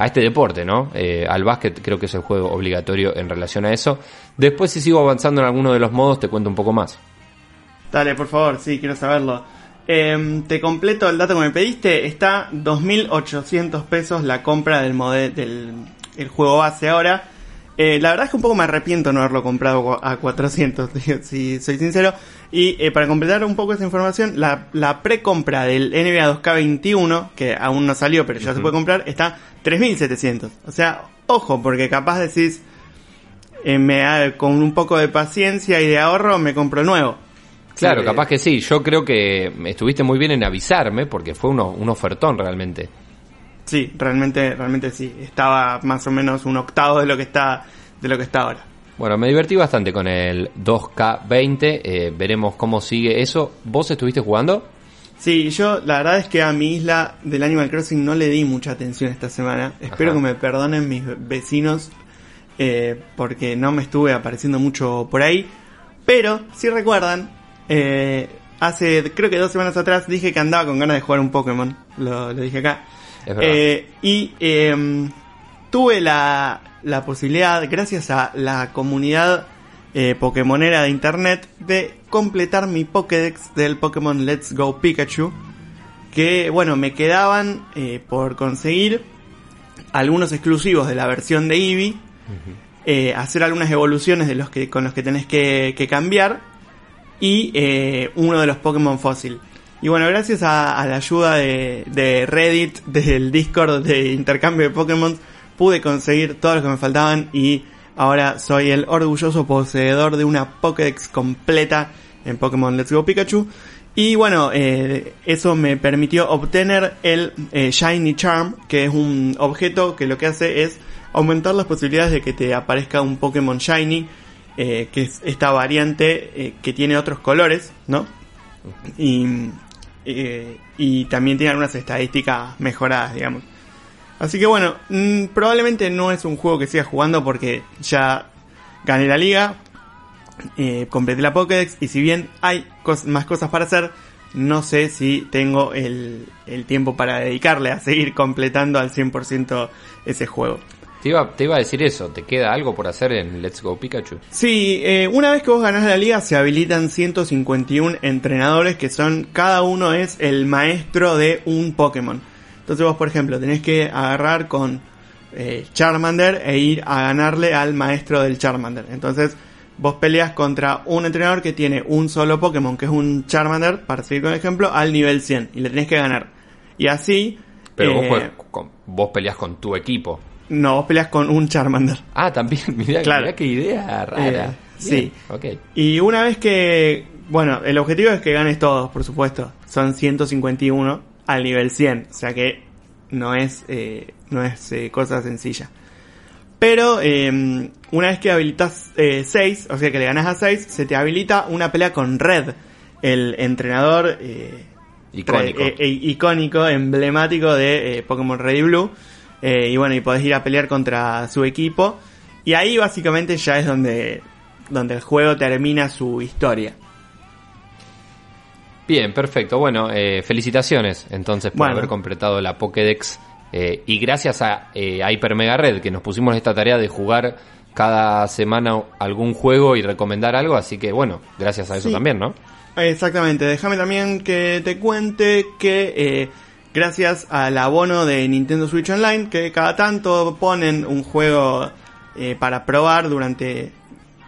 a este deporte, ¿no? Eh, al básquet creo que es el juego obligatorio en relación a eso. Después si sigo avanzando en alguno de los modos te cuento un poco más. Dale, por favor, sí, quiero saberlo. Em, te completo el dato que me pediste. Está 2.800 pesos la compra del, juego base ahora. Eh, la verdad es que un poco me arrepiento no haberlo comprado a 400, tío, si soy sincero. Y eh, para completar un poco esa información, la, la precompra del NBA 2K21, que aún no salió, pero ya se puede comprar, está 3.700. O sea, ojo, porque capaz decís, eh, me, ha- con un poco de paciencia y de ahorro me compro el nuevo. Claro, Sí, capaz que sí. Yo creo que estuviste muy bien en avisarme porque fue uno, un ofertón realmente. Sí, realmente, realmente sí. Estaba más o menos un octavo de lo que está, de lo que está ahora. Bueno, me divertí bastante con el 2K20. eh, veremos cómo sigue eso. ¿Vos estuviste jugando? Sí, yo la verdad es que a mi isla del Animal Crossing no le di mucha atención esta semana. Espero Ajá. que me perdonen mis vecinos eh, porque no me estuve apareciendo mucho por ahí. Pero, si recuerdan, eh, hace creo que dos semanas atrás dije que andaba con ganas de jugar un Pokémon. Lo, lo dije acá. Eh, y em, tuve la, la posibilidad, gracias a la comunidad eh, Pokémonera de internet, de completar mi Pokédex del Pokémon Let's Go Pikachu. Que bueno, me quedaban eh, por conseguir algunos exclusivos de la versión de Eevee. eh, hacer algunas evoluciones de los que, con los que tenés que, que cambiar. Y eh, uno de los Pokémon fósil. Y bueno, gracias a, a la ayuda de, de Reddit, del Discord de intercambio de Pokémon, pude conseguir todos los que me faltaban y ahora soy el orgulloso poseedor de una Pokédex completa en Pokémon Let's Go Pikachu. Y bueno, eh, eso me permitió obtener el eh, Shiny Charm, que es un objeto que lo que hace es aumentar las posibilidades de que te aparezca un Pokémon Shiny, eh, que es esta variante que tiene otros colores, ¿no? Y, eh, y también tiene algunas estadísticas mejoradas, digamos. Así que bueno, mm, probablemente no es un juego que siga jugando porque ya gané la liga, eh, completé la Pokédex y si bien hay más cosas para hacer, no sé si tengo el, el tiempo para dedicarle a seguir completando al 100% ese juego. Te iba, te iba a decir eso, ¿te queda algo por hacer en Let's Go Pikachu? Sí, eh, una vez que vos ganás la liga se habilitan 151 entrenadores que son, cada uno es el maestro de un Pokémon. Entonces vos, por ejemplo, tenés que agarrar con eh, Charmander e ir a ganarle al maestro del Charmander. Entonces vos peleas contra un entrenador que tiene un solo Pokémon, que es un Charmander, para seguir con el ejemplo, al nivel 100. Y le tenés que ganar. Y así... Pero vos, eh, vos peleas con tu equipo. No, vos peleas con un Charmander. Ah, también, mirá, Claro. mirá qué idea rara. Eh, sí. Ok. Y una vez que, bueno, el objetivo es que ganes todos, por supuesto. Son 151 al nivel 100, o sea que no es, eh, no es eh, cosa sencilla. Pero eh, una vez que habilitas 6, o sea que le ganas a 6, se te habilita una pelea con Red, el entrenador eh, Icónico. eh, eh, icónico, emblemático de eh, Pokémon Red y Blue. Eh, y bueno, y podés ir a pelear contra su equipo. Y ahí básicamente ya es donde, donde el juego termina su historia. Bien, perfecto. Bueno, eh, felicitaciones entonces por Bueno. haber completado la Pokédex. eh, y gracias a, eh, a Hyper Mega Red que nos pusimos esta tarea de jugar cada semana algún juego y recomendar algo. Así que bueno, gracias a eso Sí. también, ¿no? Exactamente, déjame también que te cuente que gracias al abono de Nintendo Switch Online, que cada tanto ponen un juego eh, para probar durante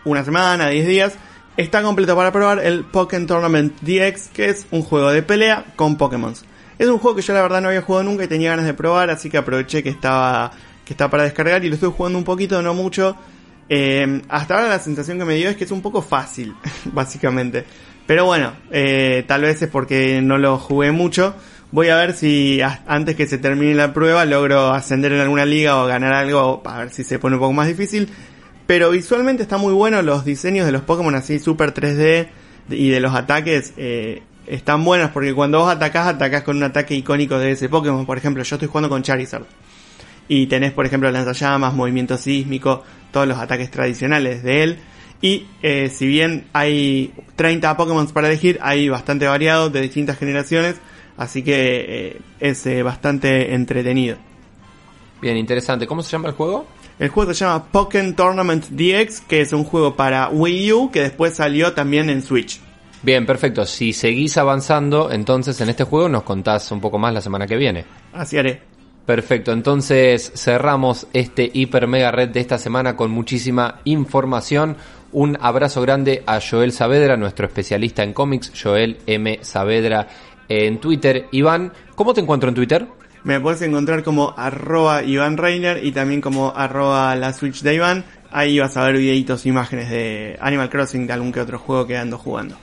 una semana, 10 días, está completo para probar el Pokémon Tournament DX, que es un juego de pelea con Pokémon. Es un juego que yo la verdad no había jugado nunca y tenía ganas de probar, así que aproveché que estaba, que estaba para descargar y lo estoy jugando un poquito, no mucho. Eh, hasta ahora la sensación que me dio es que es un poco fácil, básicamente. Pero bueno, eh, tal vez es porque no lo jugué mucho. Voy a ver si antes que se termine la prueba logro ascender en alguna liga o ganar algo, a ver si se pone un poco más difícil. Pero visualmente está muy bueno, los diseños de los Pokémon así super 3D y de los ataques eh, están buenos porque cuando vos atacás, atacás con un ataque icónico de ese Pokémon. Por ejemplo, yo estoy jugando con Charizard. Y tenés, por ejemplo, lanzallamas, movimiento sísmico, todos los ataques tradicionales de él. Y eh, si bien hay 30 Pokémon para elegir, hay bastante variado de distintas generaciones. Así que eh, es eh, bastante entretenido. Bien, interesante. ¿Cómo se llama el juego? El juego se llama Pokémon Tournament DX, que es un juego para Wii U que después salió también en Switch. Bien, perfecto. Si seguís avanzando, entonces en este juego nos contás un poco más la semana que viene. Así haré. Perfecto, entonces cerramos este hiper mega red de esta semana con muchísima información. Un abrazo grande a Joel Saavedra, nuestro especialista en cómics, Joel M. Saavedra en Twitter. Iván, ¿cómo te encuentro en Twitter? Me puedes encontrar como arroba Iván Reiner y también como arroba la Switch de Iván. Ahí vas a ver videitos, imágenes de Animal Crossing, de algún que otro juego que ando jugando.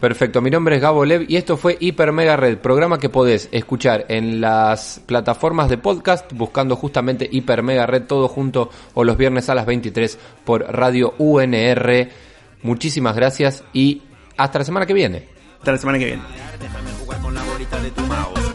Perfecto, mi nombre es Gabo Lev y esto fue Hiper Mega Red, programa que podés escuchar en las plataformas de podcast buscando justamente Hiper Mega Red todo junto o los viernes a las 23 por Radio UNR. Muchísimas gracias y hasta la semana que viene. Hasta la semana que viene. Déjame jugar con la bolita de tu mouse.